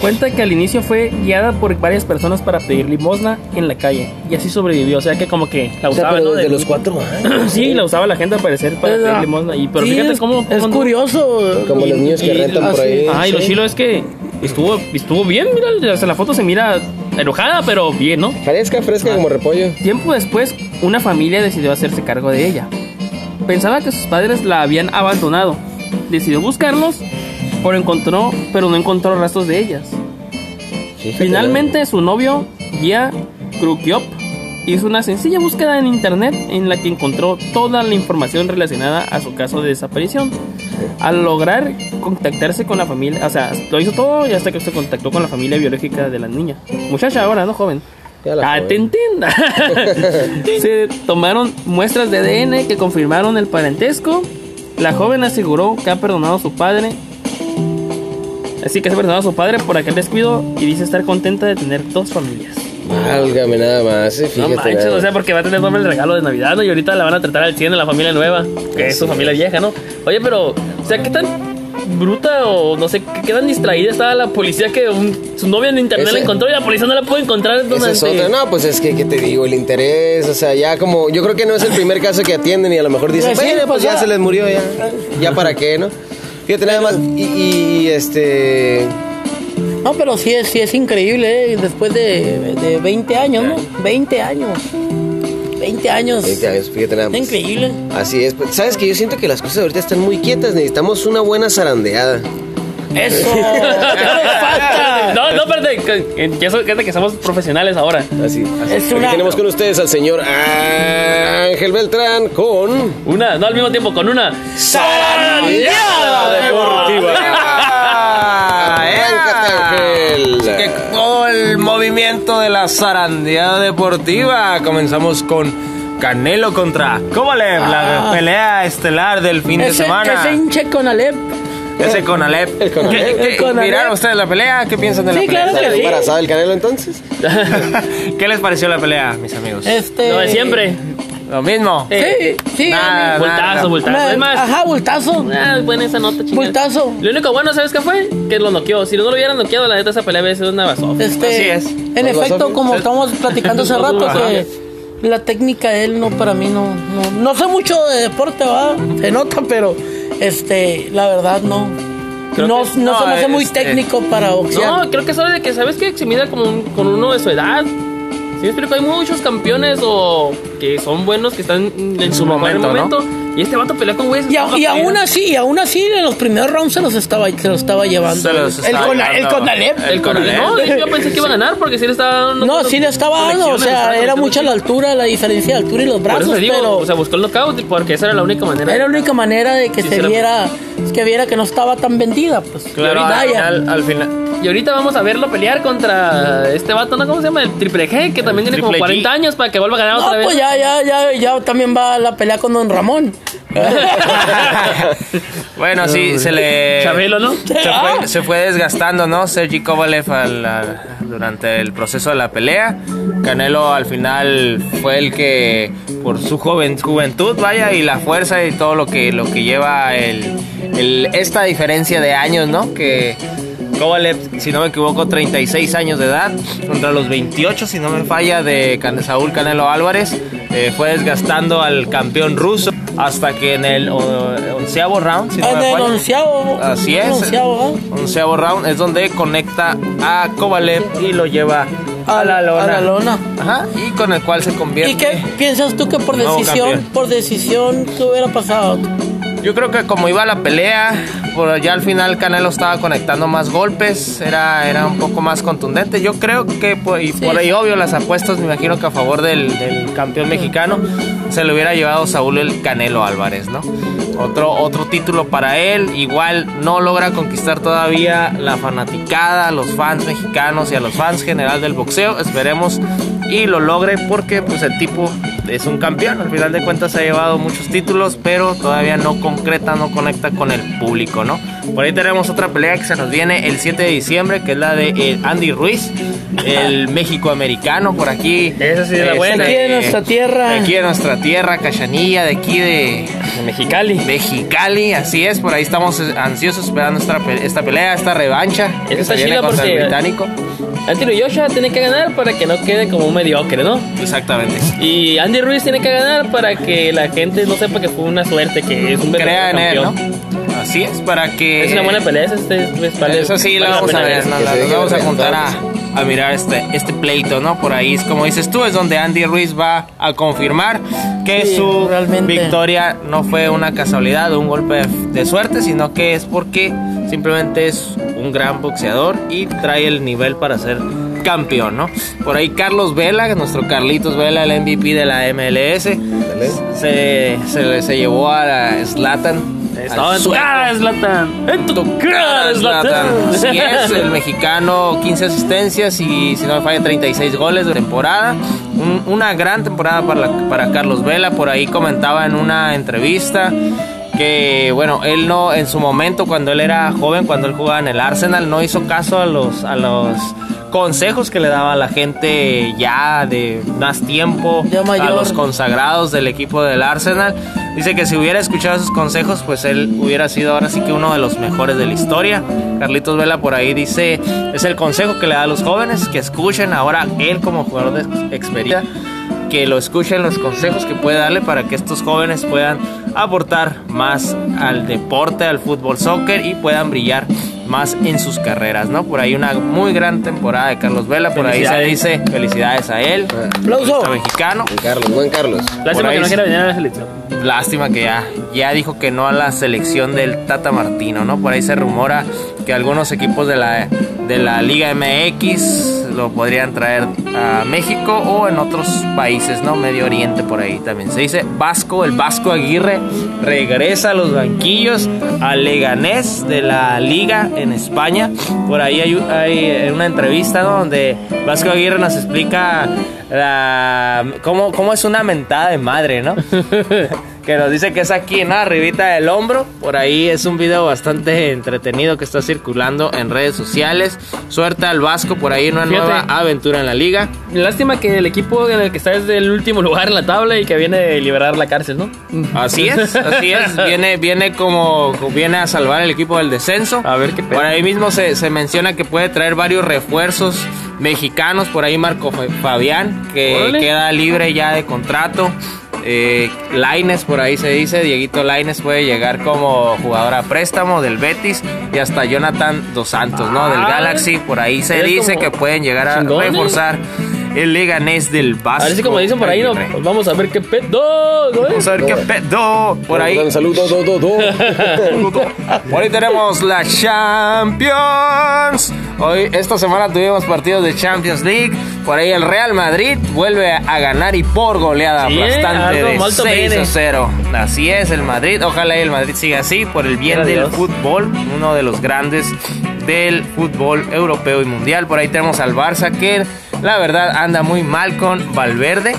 cuenta que al inicio fue guiada por varias personas para pedir limosna en la calle y así sobrevivió, o sea que como que la O sea, usaba, pero ¿no? desde De- los cuatro años. [CLEARS THROAT] Sí, la usaba la gente al parecer para pedir Ah, limosna. Y, pero sí, fíjate es- cómo... Es curioso. Como los niños que y- rentan por así. ahí. Ay, lo chilo es que estuvo, estuvo bien, mira, o sea, la foto se mira enojada, pero bien, ¿no? Fresca, fresca como repollo. Tiempo después, una familia decidió hacerse cargo de ella. Pensaba que sus padres la habían abandonado. Decidió buscarlos, pero, encontró, pero no encontró rastros de ellas. Fíjate, Finalmente, su novio, Gia Krukiop, hizo una sencilla búsqueda en internet en la que encontró toda la información relacionada a su caso de desaparición. Al lograr contactarse con la familia, o sea, lo hizo todo y hasta que se contactó con la familia biológica de la niña. Muchacha ahora, ¿no? Joven. Ah, te entienda. [LAUGHS] se tomaron muestras de ADN que confirmaron el parentesco. La joven aseguró que ha perdonado a su padre. Así que se ha perdonado a su padre por aquel descuido y dice estar contenta de tener dos familias. Válgame nada más, eh, No fíjate. manches, nada. o sea, porque va a tener doble el regalo de Navidad, ¿no? Y ahorita la van a tratar al 100 de la familia nueva, que es su familia vieja, ¿no? Oye, pero, o sea, ¿qué tan bruta o no sé, qué, tan distraída estaba la policía que un- su novia en internet Ese- la encontró y la policía no la pudo encontrar Esa es durante- otra. No, pues es que, ¿qué te digo? El interés, o sea, ya como. Yo creo que no es el primer caso que atienden y a lo mejor dicen, bueno, pues pues ya. se les murió, ya. Ya para qué, ¿no? Fíjate nada más. Y, y- y, este. No, pero sí es, sí es increíble, ¿eh? Después de, de 20 años, ¿no? 20 años. 20 años. 20 años, fíjate nada Está más. increíble. Así es. pues, Sabes que yo siento que las cosas ahorita están muy quietas. Necesitamos una buena zarandeada. Eso. [LAUGHS] No, no, espérate, que, que eso- que, que somos profesionales ahora. Así. así. Es Aquí una- tenemos con ustedes al señor Ángel Beltrán con. Una, no al mismo tiempo, con una Zarandeada Deportiva. Ángel. Así que con el movimiento de la zarandeada deportiva comenzamos con Canelo contra Kovalev, la Ah. pelea estelar del fin de semana. ese hinche con Alep. Ese con Alep. El Conalep. ¿Qué- qué- El. ¿Miraron ustedes la pelea? ¿Qué piensan de la Sí, pelea? claro que ¿Está sí. embarazada el Canelo entonces? [LAUGHS] ¿Qué les pareció la pelea, mis amigos? Este. Lo de siempre. Lo mismo. Sí, sí. Nada, Bultazo, nada. bultazo. Es más, Ajá, bultazo. ah, buena esa nota, chingada. Bultazo. Lo único bueno, ¿sabes qué fue? Que lo noqueó. Si no lo hubieran noqueado, la neta, esa pelea hubiera sido una basofia. Este, Así es. En efecto, como estamos platicando hace [LAUGHS] rato, que la técnica de él no para mí no, no, no sé mucho de deporte, va, se nota, pero este, la verdad no. Creo no, que- no, no, se me hace muy este- técnico para boxear. No, creo que sabe de que, ¿sabes qué? Se mida como un- con uno de su edad. Sí, me explico, hay muchos campeones o que son buenos que están en, su momento. Y este vato pelea con güeyes. y, a- y aún así, y aún así, en los primeros rounds se los estaba, se los estaba llevando. Se los el, Cona- el. Conalep. El Conalep. No, yo pensé que iba a ganar porque sí le estaba dando. No, sí le estaba dando, o sea, era mucha la altura, la diferencia de altura y los Por eso brazos, digo, pero o sea, buscó el knockout porque esa era la única manera. era la única manera de que Sí, se la- viera, que viera que no estaba tan vendida, pues. Claro, al final, al final. Y ahorita vamos a verlo pelear contra este vato, ¿no? ¿Cómo se llama? El Triple G, que también tiene como Triple G. 40 años para que vuelva a ganar No, otra vez. pues ya, ya, ya, ya también va la pelea con Don Ramón. [LAUGHS] bueno, sí, se le. Chabelo, ¿no? Se fue, se fue desgastando, ¿no? Sergi Kovalev al- al- durante el proceso de la pelea. Canelo al final fue el que, por su joven, juventud, vaya, y la fuerza y todo lo que, lo que lleva el, el- esta diferencia de años, ¿no? Que Kovalev, si no me equivoco, 36 años de edad, contra los 28, si no me falla, de Can- Saúl Canelo Álvarez. eh, fue desgastando al campeón ruso hasta que en el onceavo round, si no en me el onceavo. Así es. onceavo, Onceavo round es donde conecta a Kovalev y lo lleva ¿va? a, la lona. A la lona. Ajá, y con el cual se convierte. ¿Y qué piensas tú que por decisión, por decisión, qué hubiera pasado? Yo creo que como iba la pelea, por ya al final Canelo estaba conectando más golpes, era, era un poco más contundente. Yo creo que, por, y por ahí obvio, las apuestas me imagino que a favor del, del campeón mexicano se le hubiera llevado Saúl el Canelo Álvarez, ¿no? Otro, otro título para él, igual no logra conquistar todavía la fanaticada, a los fans mexicanos y a los fans general del boxeo. Esperemos y lo logre porque pues el tipo es un campeón. Al final de cuentas ha llevado muchos títulos, pero todavía no concreta, no conecta con el público, ¿no? Por ahí tenemos otra pelea que se nos viene el 7 de diciembre, que es la de eh, Andy Ruiz, el [LAUGHS] México americano por aquí. Esa sí es la Este, buena. Aquí en nuestra tierra. Aquí en nuestra tierra, Cachanilla, de aquí de De Mexicali. Mexicali, así es, por ahí estamos eh, ansiosos esperando esta, esta pelea, esta revancha. que está chida contra el porque- británico. Anthony Joshua tiene que ganar para que no quede como un mediocre, ¿no? Exactamente. Y Andy Ruiz tiene que ganar para que la gente no sepa que fue una suerte, que es un Crea en él, verdadero ¿no? Así es, para que... Es una buena pelea, esa este, pues, vale- Eso sí, la vale vamos a ver, La- nos vamos a juntar a, a mirar este, este pleito, ¿no? Por ahí, es como dices tú, es donde Andy Ruiz va a confirmar que Sí, su realmente. victoria no fue una casualidad o un golpe de, de suerte, sino que es porque simplemente es un gran boxeador y trae el nivel para ser campeón, ¿no? Por ahí Carlos Vela, nuestro Carlitos Vela, el MVP de la MLS, se, se, se llevó a la Zlatan. Estaba en tu cara, Zlatan. En tu cara, Zlatan. Así [LAUGHS] es, el mexicano 15 asistencias y si no me falla 36 goles de temporada. Un- una gran temporada para, la- para Carlos Vela. Por ahí comentaba en una entrevista que, bueno, él no, en su momento, cuando él era joven, cuando él jugaba en el Arsenal, no hizo caso a los, a los consejos que le daba la gente ya de más tiempo, a los consagrados del equipo del Arsenal. Dice que si hubiera escuchado esos consejos, pues él hubiera sido ahora sí que uno de los mejores de la historia. Carlitos Vela por ahí dice, es el consejo que le da a los jóvenes, que escuchen ahora él como jugador de experiencia, que lo escuchen los consejos que puede darle para que estos jóvenes puedan aportar más al deporte, al fútbol, soccer y puedan brillar más en sus carreras, ¿no? Por ahí una muy gran temporada de Carlos Vela, por ahí se Felicidades. dice felicidades a él, Aplauso. mexicano. Buen Carlos, buen Carlos. Lástima que no quiera venir a la selección. Lástima que ya, ya dijo que no a la selección del Tata Martino, ¿no? Por ahí se rumora que algunos equipos de la, de la Liga MX lo podrían traer a México o en otros países, ¿no? Medio Oriente por ahí también. Se dice Vasco, el Vasco Aguirre regresa a los banquillos al Leganés de la Liga en España. Por ahí hay, hay una entrevista, ¿no? Donde Vasco Aguirre nos explica la, cómo, cómo es una mentada de madre, ¿no? [LAUGHS] que nos dice que es aquí, ¿no? Arribita del hombro. Por ahí es un video bastante entretenido que está circulando en redes sociales. Suerte al Vasco por ahí una Fíjate. nueva aventura en la liga. Lástima que el equipo en el que está es del último lugar en la tabla y que viene de liberar la cárcel, ¿no? Así es, así es. [LAUGHS] Viene, viene como viene a salvar el equipo del descenso. A ver qué pedo. Por ahí mismo se, se menciona que puede traer varios refuerzos mexicanos. Por ahí Marco Fa- Fabián, que Órale. queda libre ya de contrato. Eh, Laines, por ahí se dice, Dieguito Laines puede llegar como jugador a préstamo del Betis y hasta Jonathan Dos Santos, ¿no? Del Ah, Galaxy, por ahí se dice que pueden llegar a reforzar el Leganés del Vasco. A ver si como dicen por ahí, ¿no? Pues vamos a ver qué pedo, ¿no? Vamos a ver qué pedo. Por ahí. Un saludo, do, do, do. [LAUGHS] Por ahí tenemos la Champions. Hoy, esta semana tuvimos partidos de Champions League. Por ahí el Real Madrid vuelve a ganar y por goleada Sí, aplastante de molto 6 a bene. 0. Así es, el Madrid. Ojalá el Madrid siga así por el bien del fútbol. Uno de los grandes del fútbol europeo y mundial. Por ahí tenemos al Barça que la verdad anda muy mal con Valverde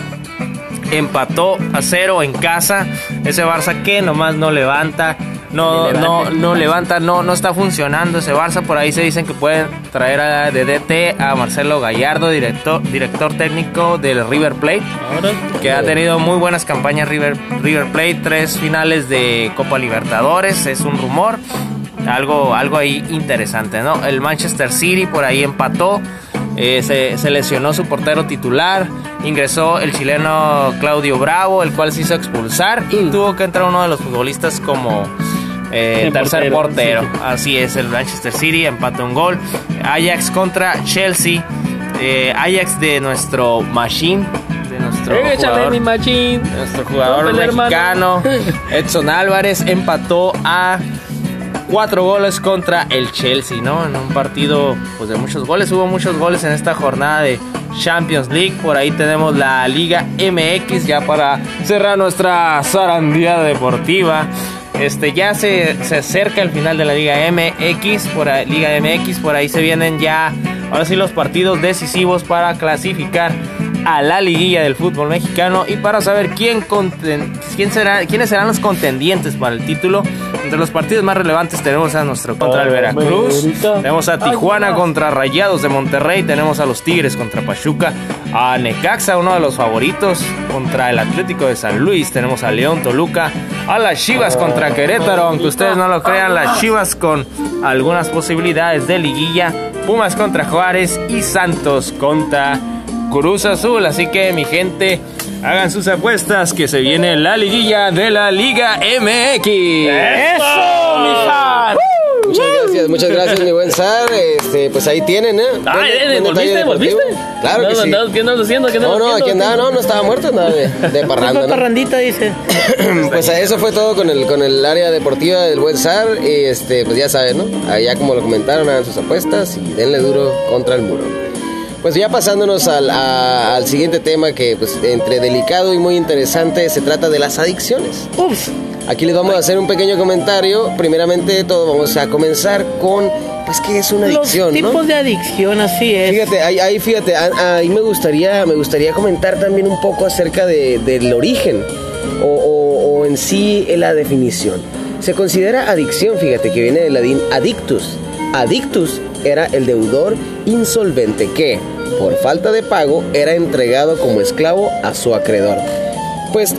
empató a cero en casa. Ese Barça que nomás no levanta. No, no, no levanta, no, no está funcionando ese Barça. Por ahí se dicen que pueden traer a, de DT a Marcelo Gallardo, director, director técnico del River Plate, que ha tenido muy buenas campañas River, River Plate, tres finales de Copa Libertadores, es un rumor. Algo, algo ahí interesante, ¿no? El Manchester City por ahí empató. eh, se, se lesionó su portero titular. Ingresó el chileno Claudio Bravo, el cual se hizo expulsar. Y tuvo que entrar uno de los futbolistas como eh, tercer portero, portero. sí. Así es, el Manchester City empató un gol. Ajax contra Chelsea. Eh, Ajax de nuestro Machine. De nuestro jugador mi nuestro jugador mexicano [LAUGHS] Edson Álvarez empató a cuatro goles contra el Chelsea, ¿no? En un partido pues, de muchos goles. Hubo muchos goles en esta jornada de Champions League. Por ahí tenemos la Liga MX ya para cerrar nuestra zarandía deportiva. Este, ya se, se acerca el final de la Liga MX, por ahí, Liga MX, por ahí se vienen ya, ahora sí, los partidos decisivos para clasificar a la liguilla del fútbol mexicano y para saber quién, quién será, quiénes serán los contendientes para el título. Entre los partidos más relevantes tenemos a nuestro contra el Veracruz, tenemos a Tijuana contra Rayados de Monterrey, tenemos a los Tigres contra Pachuca, a Necaxa, uno de los favoritos, contra el Atlético de San Luis, tenemos a León Toluca, a las Chivas contra Querétaro, aunque ustedes no lo crean, las Chivas con algunas posibilidades de liguilla, Pumas contra Juárez y Santos contra Cruz Azul. Así que mi gente, hagan sus apuestas que se viene la liguilla de la Liga MX. ¡Eso, mi Sar! Muchas gracias, muchas gracias, mi buen Sar. Este, pues ahí tienen, ¿eh? Ah, Buen- eh, buen ¿volviste? ¿Volviste? Claro que No, sí. ¿Qué andas haciendo? ¿Qué No, andas no, haciendo? aquí andaba, no, no estaba muerto, andaba de, de [LAUGHS] parranda, ¿no? parrandita, dice. [LAUGHS] Pues eso fue todo con el, con el área deportiva del buen SAR. Y este, pues ya saben, ¿no? Allá como lo comentaron, hagan sus apuestas y denle duro contra el muro. Pues ya pasándonos al, a- al siguiente tema que pues entre delicado y muy interesante se trata de las adicciones. Ups. Aquí les vamos a hacer un pequeño comentario. Primeramente de todo vamos a comenzar con pues qué es una Los adicción, ¿no? tipos de adicción, así es. Fíjate, ahí, ahí, fíjate, ahí me gustaría, me gustaría comentar también un poco acerca de- del origen o, o- o en sí la definición. Se considera adicción, fíjate, que viene del latín adictus. Adictus era el deudor insolvente que, por falta de pago, era entregado como esclavo a su acreedor. Pues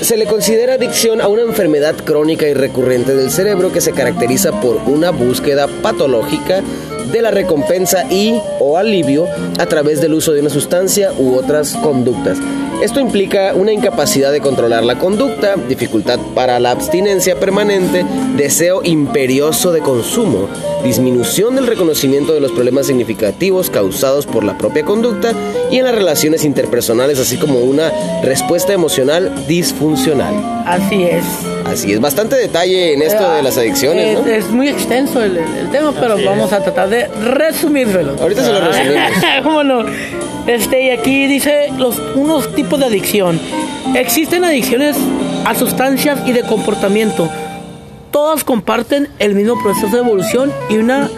se le considera adicción a una enfermedad crónica y recurrente del cerebro que se caracteriza por una búsqueda patológica de la recompensa y o alivio a través del uso de una sustancia u otras conductas. Esto implica una incapacidad de controlar la conducta, dificultad para la abstinencia permanente, deseo imperioso de consumo, disminución del reconocimiento de los problemas significativos causados por la propia conducta y en las relaciones interpersonales, así como una respuesta emocional disfuncional. Así es. Así es, bastante detalle en esto de las adicciones, Es, ¿no? es muy extenso el, el- tema, pero vamos a tratar de resumírmelo. Ahorita se lo resumimos. [LAUGHS] ¿Cómo no? Este, y aquí dice los, unos tipos de adicción. Existen adicciones a sustancias y de comportamiento. Todas comparten el mismo proceso de evolución y una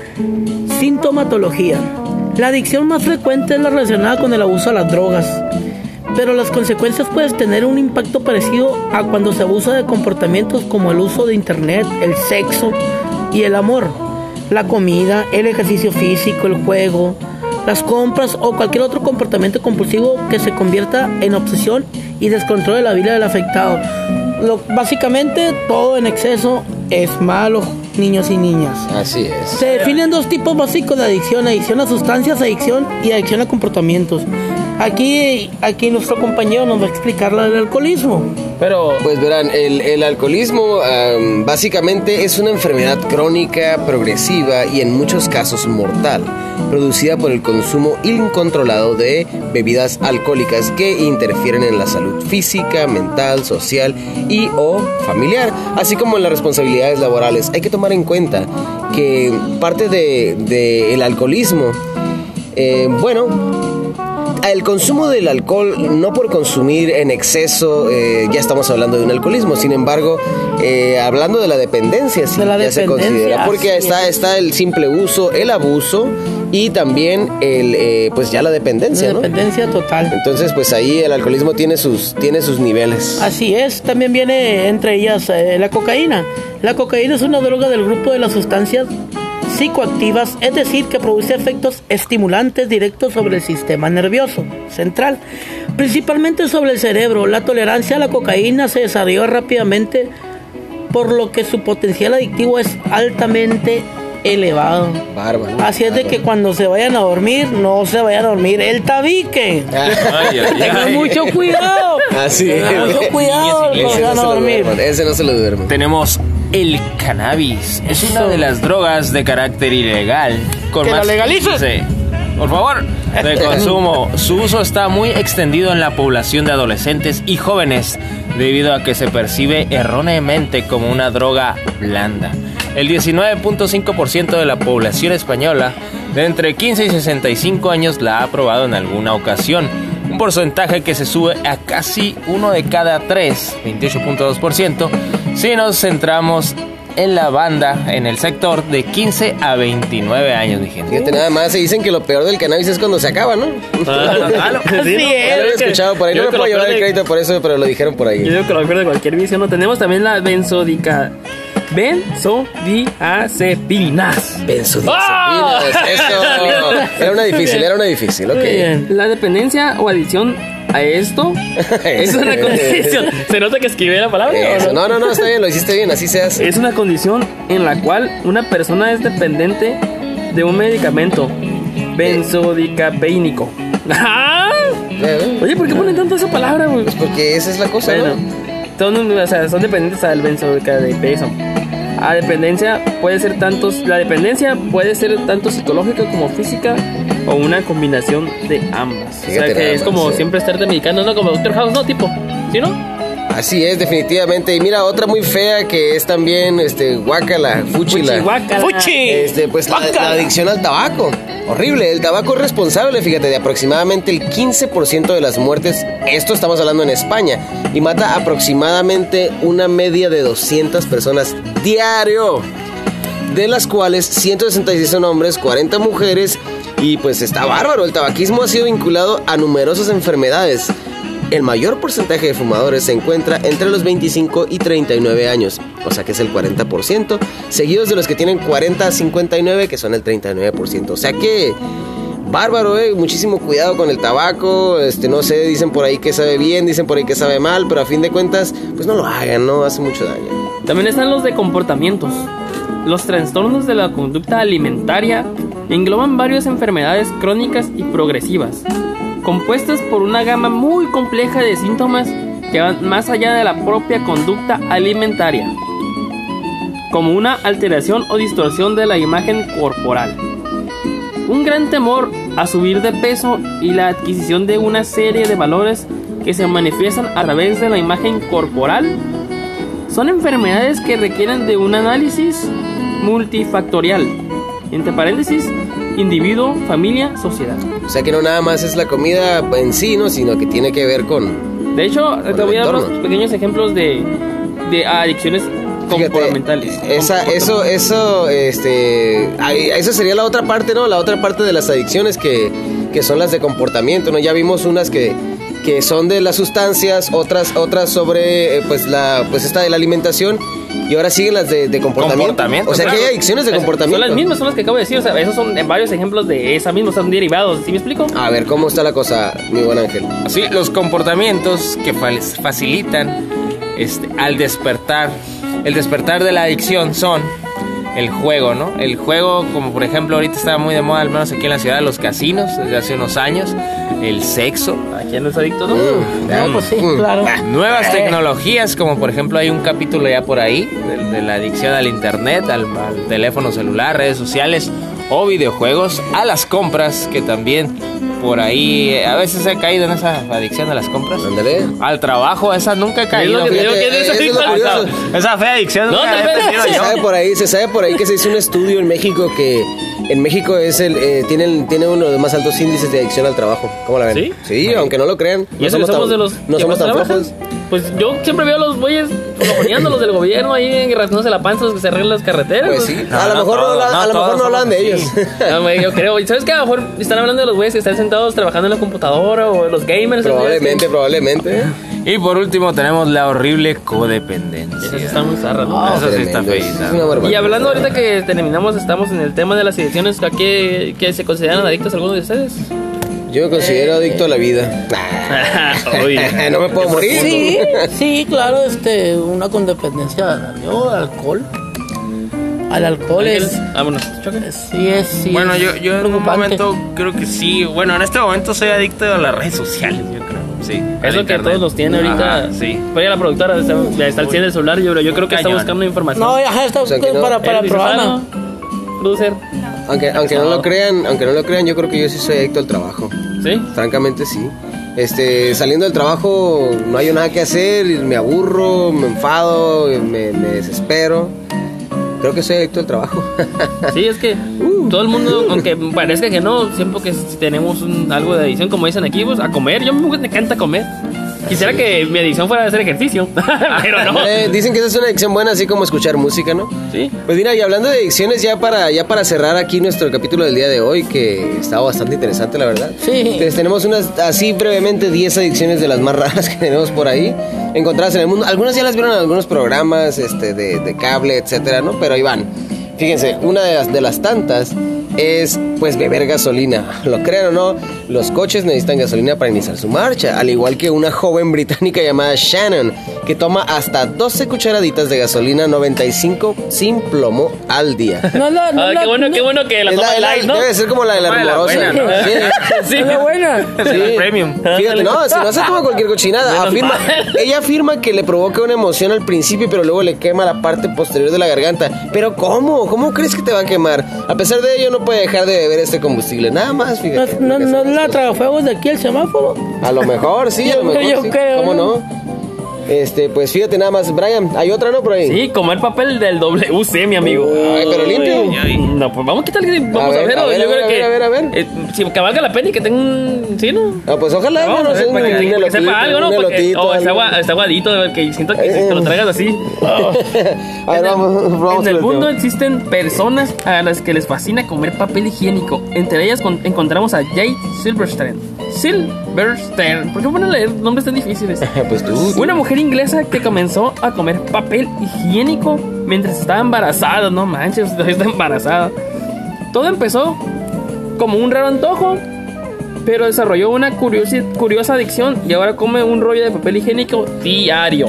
sintomatología. La adicción más frecuente es la relacionada con el abuso a las drogas, pero las consecuencias pueden tener un impacto parecido a cuando se abusa de comportamientos como el uso de internet, el sexo y el amor, la comida, el ejercicio físico, el juego, las compras o cualquier otro comportamiento compulsivo que se convierta en obsesión y descontrol de la vida del afectado. Lo- básicamente todo en exceso es malo, niños y niñas. Así es. Se definen dos tipos básicos de adicción, adicción a sustancias, adicción y adicción a comportamientos. Aquí, aquí nuestro compañero nos va a explicar la del alcoholismo. Pero, Pues verán, el, el alcoholismo am, básicamente es una enfermedad crónica, progresiva y en muchos casos mortal, producida por el consumo incontrolado de bebidas alcohólicas que interfieren en la salud física, mental, social y o familiar, así como en las responsabilidades laborales. Hay que tomar en cuenta que parte del de, el alcoholismo, eh, bueno, el consumo del alcohol, no por consumir en exceso, eh, ya estamos hablando de un alcoholismo. Sin embargo, eh, hablando de la dependencia, sí, De la ya se dependencia, considera. Porque está, es. está el simple uso, el abuso y también el, eh, pues ya la dependencia, ¿no? Dependencia total. Entonces, pues ahí el alcoholismo tiene sus, tiene sus niveles. Así es, también viene entre ellas eh, la cocaína. La cocaína es una droga del grupo de las sustancias psicoactivas, es decir, que produce efectos estimulantes directos sobre el sistema nervioso central, principalmente sobre el cerebro. La tolerancia a la cocaína se desarrolló rápidamente, por lo que su potencial adictivo es altamente elevado. Bárbaro. Así es de que cuando se vayan a dormir, no se vayan a dormir el tabique. [LAUGHS] Tengan mucho cuidado. Así es. Tengan mucho cuidado cuando Ese van no a se dormir. ese no se lo duerman. Tenemos el cannabis. Es una de las drogas de carácter ilegal. Con ¡Que la más- legalices! Sí. Por favor, de [LAUGHS] consumo. Su uso está muy extendido en la población de adolescentes y jóvenes debido a que se percibe erróneamente como una droga blanda. El 19.5% de la población española de entre 15 y 65 años la ha probado en alguna ocasión. Un porcentaje que se sube a casi uno de cada tres, 28.2%, si nos centramos en la banda, en el sector de 15 a 29 años, mi gente. Fíjate, nada más se dicen que lo peor del cannabis es cuando se acaba, ¿no? Ah, [LAUGHS] sí, ¿no? es. Ya lo había escuchado por ahí. Yo No me creo puedo llevar el crédito por eso, pero lo dijeron por Yo ahí. digo que lo peor de cualquier vicio, ¿no? Tenemos también la benzodica... Benzodiazepinas. ¡Ah! Eso. [LAUGHS] Era una difícil, era una difícil, ok. Muy bien. La dependencia o adicción a esto [LAUGHS] es una condición. ¿Se nota que escribí la palabra? Eso. No, no, no, está bien, lo hiciste bien, así se hace. Es una condición en la cual una persona es dependiente de un medicamento benzodiazepínico. ¡Ah! Oye, ¿por qué ponen tanto esa palabra, güey? Pues porque esa es la cosa, Bueno, ¿no? son, o sea, son dependientes al benzodiazepínico. A dependencia puede ser tanto, la dependencia puede ser tanto psicológica como física o una combinación de ambas. o Fíjate sea que es como sí. siempre estarte medicando, no como Doctor House, no tipo, ¿sí no? Así es, definitivamente. Y mira, otra muy fea que es también, este, guacala, fuchila. Guácala. Este, pues la, Guácala. la adicción al tabaco. Horrible. El tabaco es responsable, fíjate, de aproximadamente el 15% de las muertes. Esto estamos hablando en España. Y mata aproximadamente una media de 200 personas diario. De las cuales 166 son hombres, 40 mujeres. Y pues está bárbaro. El tabaquismo ha sido vinculado a numerosas enfermedades. El mayor porcentaje de fumadores se encuentra entre los 25 y 39 años, o sea que es el 40%, seguidos de los que tienen 40 a 59, que son el 39%. O sea que bárbaro, eh, muchísimo cuidado con el tabaco, este no sé, dicen por ahí que sabe bien, dicen por ahí que sabe mal, pero a fin de cuentas, pues no lo hagan, no hace mucho daño. También están los de comportamientos. Los trastornos de la conducta alimentaria engloban varias enfermedades crónicas y progresivas, compuestas por una gama muy compleja de síntomas que van más allá de la propia conducta alimentaria, como una alteración o distorsión de la imagen corporal. Un gran temor a subir de peso y la adquisición de una serie de valores que se manifiestan a través de la imagen corporal son enfermedades que requieren de un análisis multifactorial. Entre paréntesis, individuo, familia, sociedad. O sea que no nada más es la comida en sí, ¿no? Sino que tiene que ver con... De hecho, te voy a dar unos pequeños ejemplos de, de adicciones Fíjate, comportamentales. Esa, eso, eso, este, ahí- esa sería la otra parte, ¿no? La otra parte de las adicciones que, que son las de comportamiento, ¿no? Ya vimos unas que, que son de las sustancias, otras, otras sobre, eh, pues la, pues esta de la alimentación y ahora siguen las de, de comportamiento. Comportamiento, O sea que hay adicciones de comportamiento. Son las mismas, son las que acabo de decir. O sea, esos son varios ejemplos de esa misma, son derivados. ¿Sí me explico? A ver, ¿cómo está la cosa, mi buen ángel? Sí, los comportamientos que fa- facilitan este, al despertar, el despertar de la adicción son el juego, ¿no? El juego, como por ejemplo ahorita está muy de moda, al menos aquí en la ciudad, los casinos, desde hace unos años, el sexo, ¿A quién no es adicto, no? No, pues sí, claro. nuevas Eh. tecnologías, como por ejemplo hay un capítulo ya por ahí de, de la adicción al internet, al, al teléfono celular, redes sociales o videojuegos, a las compras, que también por ahí eh, a veces he caído en esa adicción a las compras. Ándale. Al trabajo, esa nunca he caído. que que es eso, es lo. Esa fea adicción No, nunca Se yo. sabe por ahí, se sabe por ahí que se hizo un estudio en México que en México es el eh, tiene, el- tiene uno de los más altos índices de adicción al trabajo. ¿Cómo la ven? ¿Sí? Sí, aunque no lo crean. ¿Y eso que somos tan, de los no somos trabajan? Pues yo siempre veo a los güeyes flojoneando, los del gobierno ahí rasgándose la panza, los que se arreglan las carreteras. Pues sí, No, a lo no mejor no, hablan- no a lo mejor todos no hablan de ellos. [LAUGHS] No, güey, yo creo. ¿Y sabes qué? A lo mejor están hablando de los güeyes que están sentados trabajando en la computadora o los gamers. probablemente, probablemente. Y por último tenemos la horrible codependencia. Esas están muy zarras, ¿no? Ah, Eso sí está barbaridad. Y hablando ahorita que terminamos, estamos en el tema de las adicciones. ¿A qué, qué se consideran adictos algunos de ustedes? Yo me considero adicto a la vida. [LAUGHS] [LAUGHS] No me puedo morir. Sí, sí, claro, este, una con dependencia yo, al alcohol. Al alcohol es, Vámonos, sí es, sí Bueno, es yo, yo en un momento creo que sí. Bueno, en este momento soy adicto a las redes sociales, yo creo. Sí. Es lo que todos nos tiene ahorita. Ajá, sí. Oye, la productora está, ya está al 100 del celular, yo, yo creo que está buscando información. No, ajá, está O sea, que no- para, para el programa. "Ah, no, Producer, Aunque, aunque no lo crean, aunque no lo crean, yo creo que yo sí soy adicto al trabajo. ¿sí? Francamente sí. Este, saliendo del trabajo no hay nada que hacer, me aburro, me enfado, me, me desespero. Creo que soy adicto al trabajo. [LAUGHS] Sí, es que todo el mundo, aunque parezca que no, siempre que tenemos un- algo de adicción, como dicen aquí, pues a comer. Yo me encanta comer. Quisiera que mi adicción fuera de hacer ejercicio, [LAUGHS] pero no. Eh, dicen que esa es una adicción buena, así como escuchar música, ¿no? Sí. Pues mira, y hablando de adicciones, ya para, ya para cerrar aquí nuestro capítulo del día de hoy, que estaba bastante interesante, la verdad. Sí. Pues tenemos unas, así brevemente, 10 adicciones de las más raras que tenemos por ahí, encontradas en el mundo. Algunas ya las vieron en algunos programas este, de, de cable, etcétera, ¿no? Pero ahí van. Fíjense, una de las, de las tantas es, pues, beber gasolina. [LAUGHS] Lo crean o no, los coches necesitan gasolina para iniciar su marcha, al igual que una joven británica llamada Shannon, que toma hasta 12 cucharaditas de gasolina 95 sin plomo al día. [LAUGHS] No, no, no. Ah, qué bueno, no- qué bueno que la toma la- light, ¿no? Debe ser como la de la rumorosa. buena, ¿no? Sí. [LAUGHS] Sí. Es la buena. [LAUGHS] La premium. Fíjate, no, si no se toma cualquier cochinada. Afirma, ella afirma que le provoca una emoción al principio, pero luego le quema la parte posterior de la garganta. Pero ¿cómo? ¿Cómo crees que te va a quemar? A pesar de ello, no puede dejar de beber este combustible. Nada más, No, fíjate. no, no hacen la tragafuegos de aquí el semáforo. A lo mejor, sí, a lo mejor. yo sí. creo, ¿Cómo ¿no? No? Este, pues fíjate nada más, Brian, ¿hay otra no por ahí? Sí, comer papel del WC, mi amigo. Ay, pero limpio. No, pues vamos a quitarle. Vamos A a ver, a ver, yo a ver, a que. ver, a ver, a ver. eh, si que valga la pena y que tenga un. Sí, ¿no? Ah, pues ojalá, Vamos no, a ver, sé, para que, un que sepa algo, ¿no? Porque, oh, está, algo. agua, está aguadito, que siento que si te lo tragas así. [LAUGHS] A ver, vamos, vamos en el mundo tema. existen personas a las que les fascina comer papel higiénico. Entre ellas con- encontramos a Jade Silverstein. Silverstein. ¿Por qué ponen leer nombres tan difíciles? [LAUGHS] Pues tú. Una mujer inglesa que comenzó a comer papel higiénico mientras estaba embarazada. No manches, [LAUGHS] está embarazada. Todo empezó como un raro antojo, pero desarrolló una curiosi- curiosa adicción y ahora come un rollo de papel higiénico diario.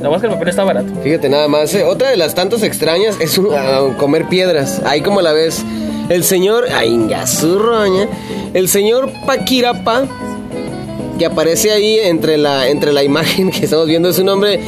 La verdad es que el papel está barato. Fíjate nada más, eh, otra de las tantas extrañas es un- ah, comer piedras. Ahí como la ves, el señor, ay, inga, su roña, el señor Paquirapa, que aparece ahí entre la, entre la imagen que estamos viendo, es un hombre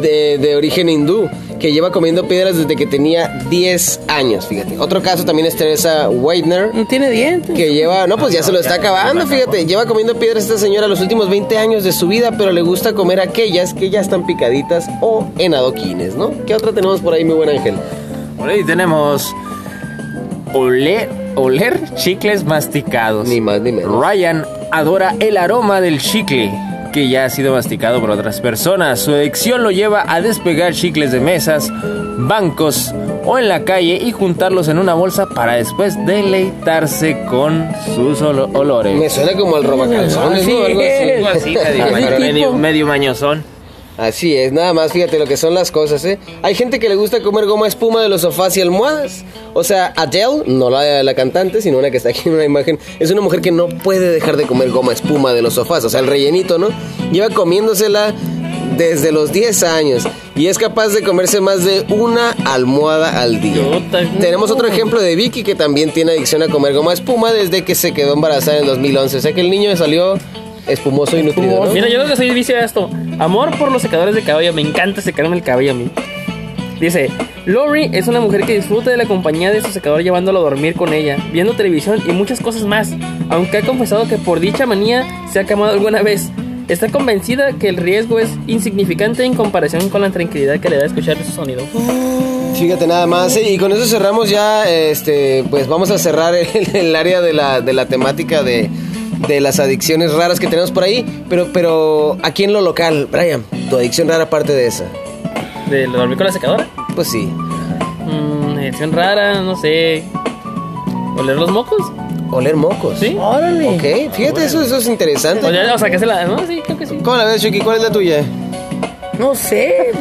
de, de origen hindú, que lleva comiendo piedras desde que tenía 10 años, fíjate. Otro caso también es Teresa Weidner, No tiene dientes. que lleva, no, pues ya se lo está acabando, fíjate, lleva comiendo piedras esta señora los últimos 20 años de su vida, pero le gusta comer aquellas que ya están picaditas o en adoquines, ¿no? ¿Qué otra tenemos por ahí, mi buen ángel? Por ahí tenemos oler, oler chicles masticados. Ni más ni menos. Ryan adora el aroma del chicle que ya ha sido masticado por otras personas. Su adicción lo lleva a despegar chicles de mesas, bancos o en la calle y juntarlos en una bolsa para después deleitarse con sus olo- olores. Me suena como al robacalzones, ¿no? Algo así. Algo así, medio, pero- medio, medio mañosón. Así es, nada más, fíjate lo que son las cosas, ¿eh? Hay gente que le gusta comer goma espuma de los sofás y almohadas. O sea, Adele, no la, la cantante, sino una que está aquí en una imagen, es una mujer que no puede dejar de comer goma espuma de los sofás, o sea, el rellenito, ¿no? Lleva comiéndosela desde los 10 años y es capaz de comerse más de una almohada al día. Tenemos otro ejemplo de Vicky que también tiene adicción a comer goma espuma desde que se quedó embarazada en 2011. O sea que el niño salió espumoso y nutrido, ¿no? Mira, yo creo que soy vicio de esto. Amor por los secadores de cabello. Me encanta secarme el cabello a mí. Dice, Lori es una mujer que disfruta de la compañía de su secador llevándolo a dormir con ella, viendo televisión y muchas cosas más. Aunque ha confesado que por dicha manía se ha quemado alguna vez. Está convencida que el riesgo es insignificante en comparación con la tranquilidad que le da escuchar su sonido. Fíjate nada más, ¿eh? y con eso cerramos ya, este, pues vamos a cerrar el, el área de la, de la temática de, de las adicciones raras que tenemos por ahí, pero, pero aquí en lo local, Brian, tu adicción rara aparte de esa, ¿De dormir con la secadora? pues sí, Mmm, edición rara, no sé. ¿Oler los mocos? oler mocos. ¿Sí? Órale. Ok, fíjate, eso, eso es interesante. O, sea, o sea, que se la... No, sí, creo que sí. ¿Cómo la ves, Chucky? ¿Cuál es la tuya? No sé.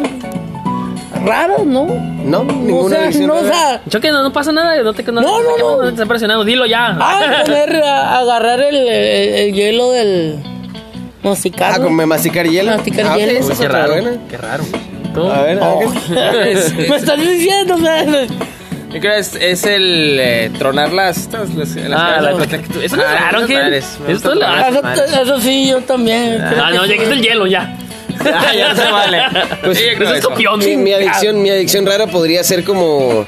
Raro, ¿no? No, No, o ninguna sea, no, o rara. sea, Choque, no, no pasa nada, no te no, No, no, no. te estás presionando, dilo ya. ah, poner, a- agarrar el, el- el hielo del masticar. Ah, ¿no? con masticar hielo. Masticar Ah, hielo. Uy, es qué raro, qué raro. Tú. A ver, Oh. [LAUGHS] Me estás diciendo, o sea, Yo creo que es, es el eh, tronar las, estas, las, las Ah, la Eso no es Ah, es eso, eso sí, yo también. Ah, no, ya quita el hielo, ya. [LAUGHS] Ah, ya se vale. Pues, Sí, yo creo Eso es eso. copión. Mi, mi adicción, mi adicción rara podría ser como,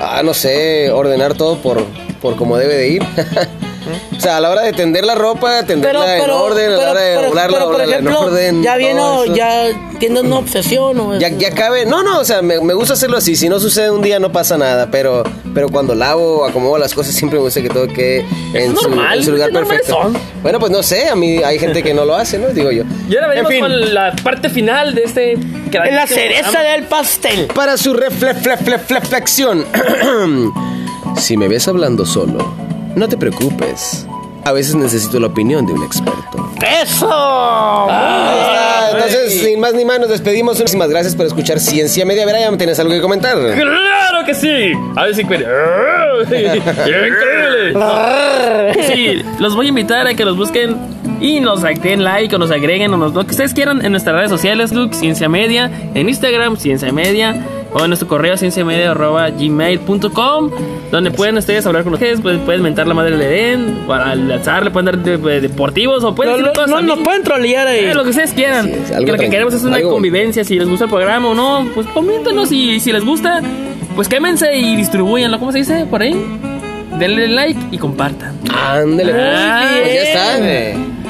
ah, no sé, ordenar todo por, por como debe de ir. [LAUGHS] O sea, a la hora de tender la ropa, tenderla Pero, en pero, orden, a la hora de pero, doblarla, doblarla en orden. ya viene, ya tienes una obsesión o Ya, ya cabe, no, no, o sea, me, me gusta hacerlo así. Si no sucede un día, no pasa nada. Pero, pero cuando lavo, acomodo las cosas, siempre me gusta que todo quede en, su, normal, en su lugar ¿qué normales perfecto. son? Bueno, pues no sé, a mí hay gente que no lo hace, ¿no? Digo yo. Y ahora venimos En fin. con la parte final de este... Es la cereza del pastel. Para su refle- fle- fle- reflexión. [CLEARS THROAT] si me ves hablando solo, no te preocupes. A veces necesito la opinión de un experto. ¡Eso! Ah, entonces, sin más ni más, nos despedimos. Muchísimas gracias por escuchar Ciencia Media. Brian, ¿tienes algo que comentar? ¡Claro que sí! A ver si puede. [LAUGHS] ¡Increíble! [LAUGHS] Sí, los voy a invitar a que los busquen y nos den like o nos agreguen o nos, lo que ustedes quieran en nuestras redes sociales, Facebook, Ciencia Media, en Instagram, Ciencia Media, o en nuestro correo cienciamedia.gmail.com, donde pueden ustedes hablar con ustedes, pues, pueden mentar la madre le den, para lanzar, le pueden dar de- de- deportivos o pueden No, decir no, cosas no, nos pueden trolear ahí. Eh, lo que ustedes quieran. Sí, es que lo que queremos es una algo- convivencia. Si les gusta el programa o no, pues coméntenos. Y si les gusta, pues quémense y distribuyanlo. ¿Cómo se dice por ahí? Denle like y compartan. Ándale, pues. Ah, Pues ya está.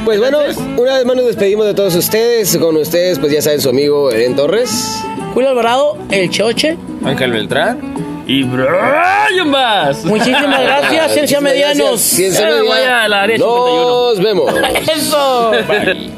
Pues bueno, una vez más nos despedimos de todos ustedes. Con ustedes, pues ya saben, su amigo Eren Torres. Julio Alvarado, el choche. Ángel Beltrán. Y Brian Bass. Muchísimas gracias, [LAUGHS] Ciencia Muchísimas Medianos. gracias, Ciencia Eh, Media. voy al área Nos vemos. [LAUGHS] Eso. Bye.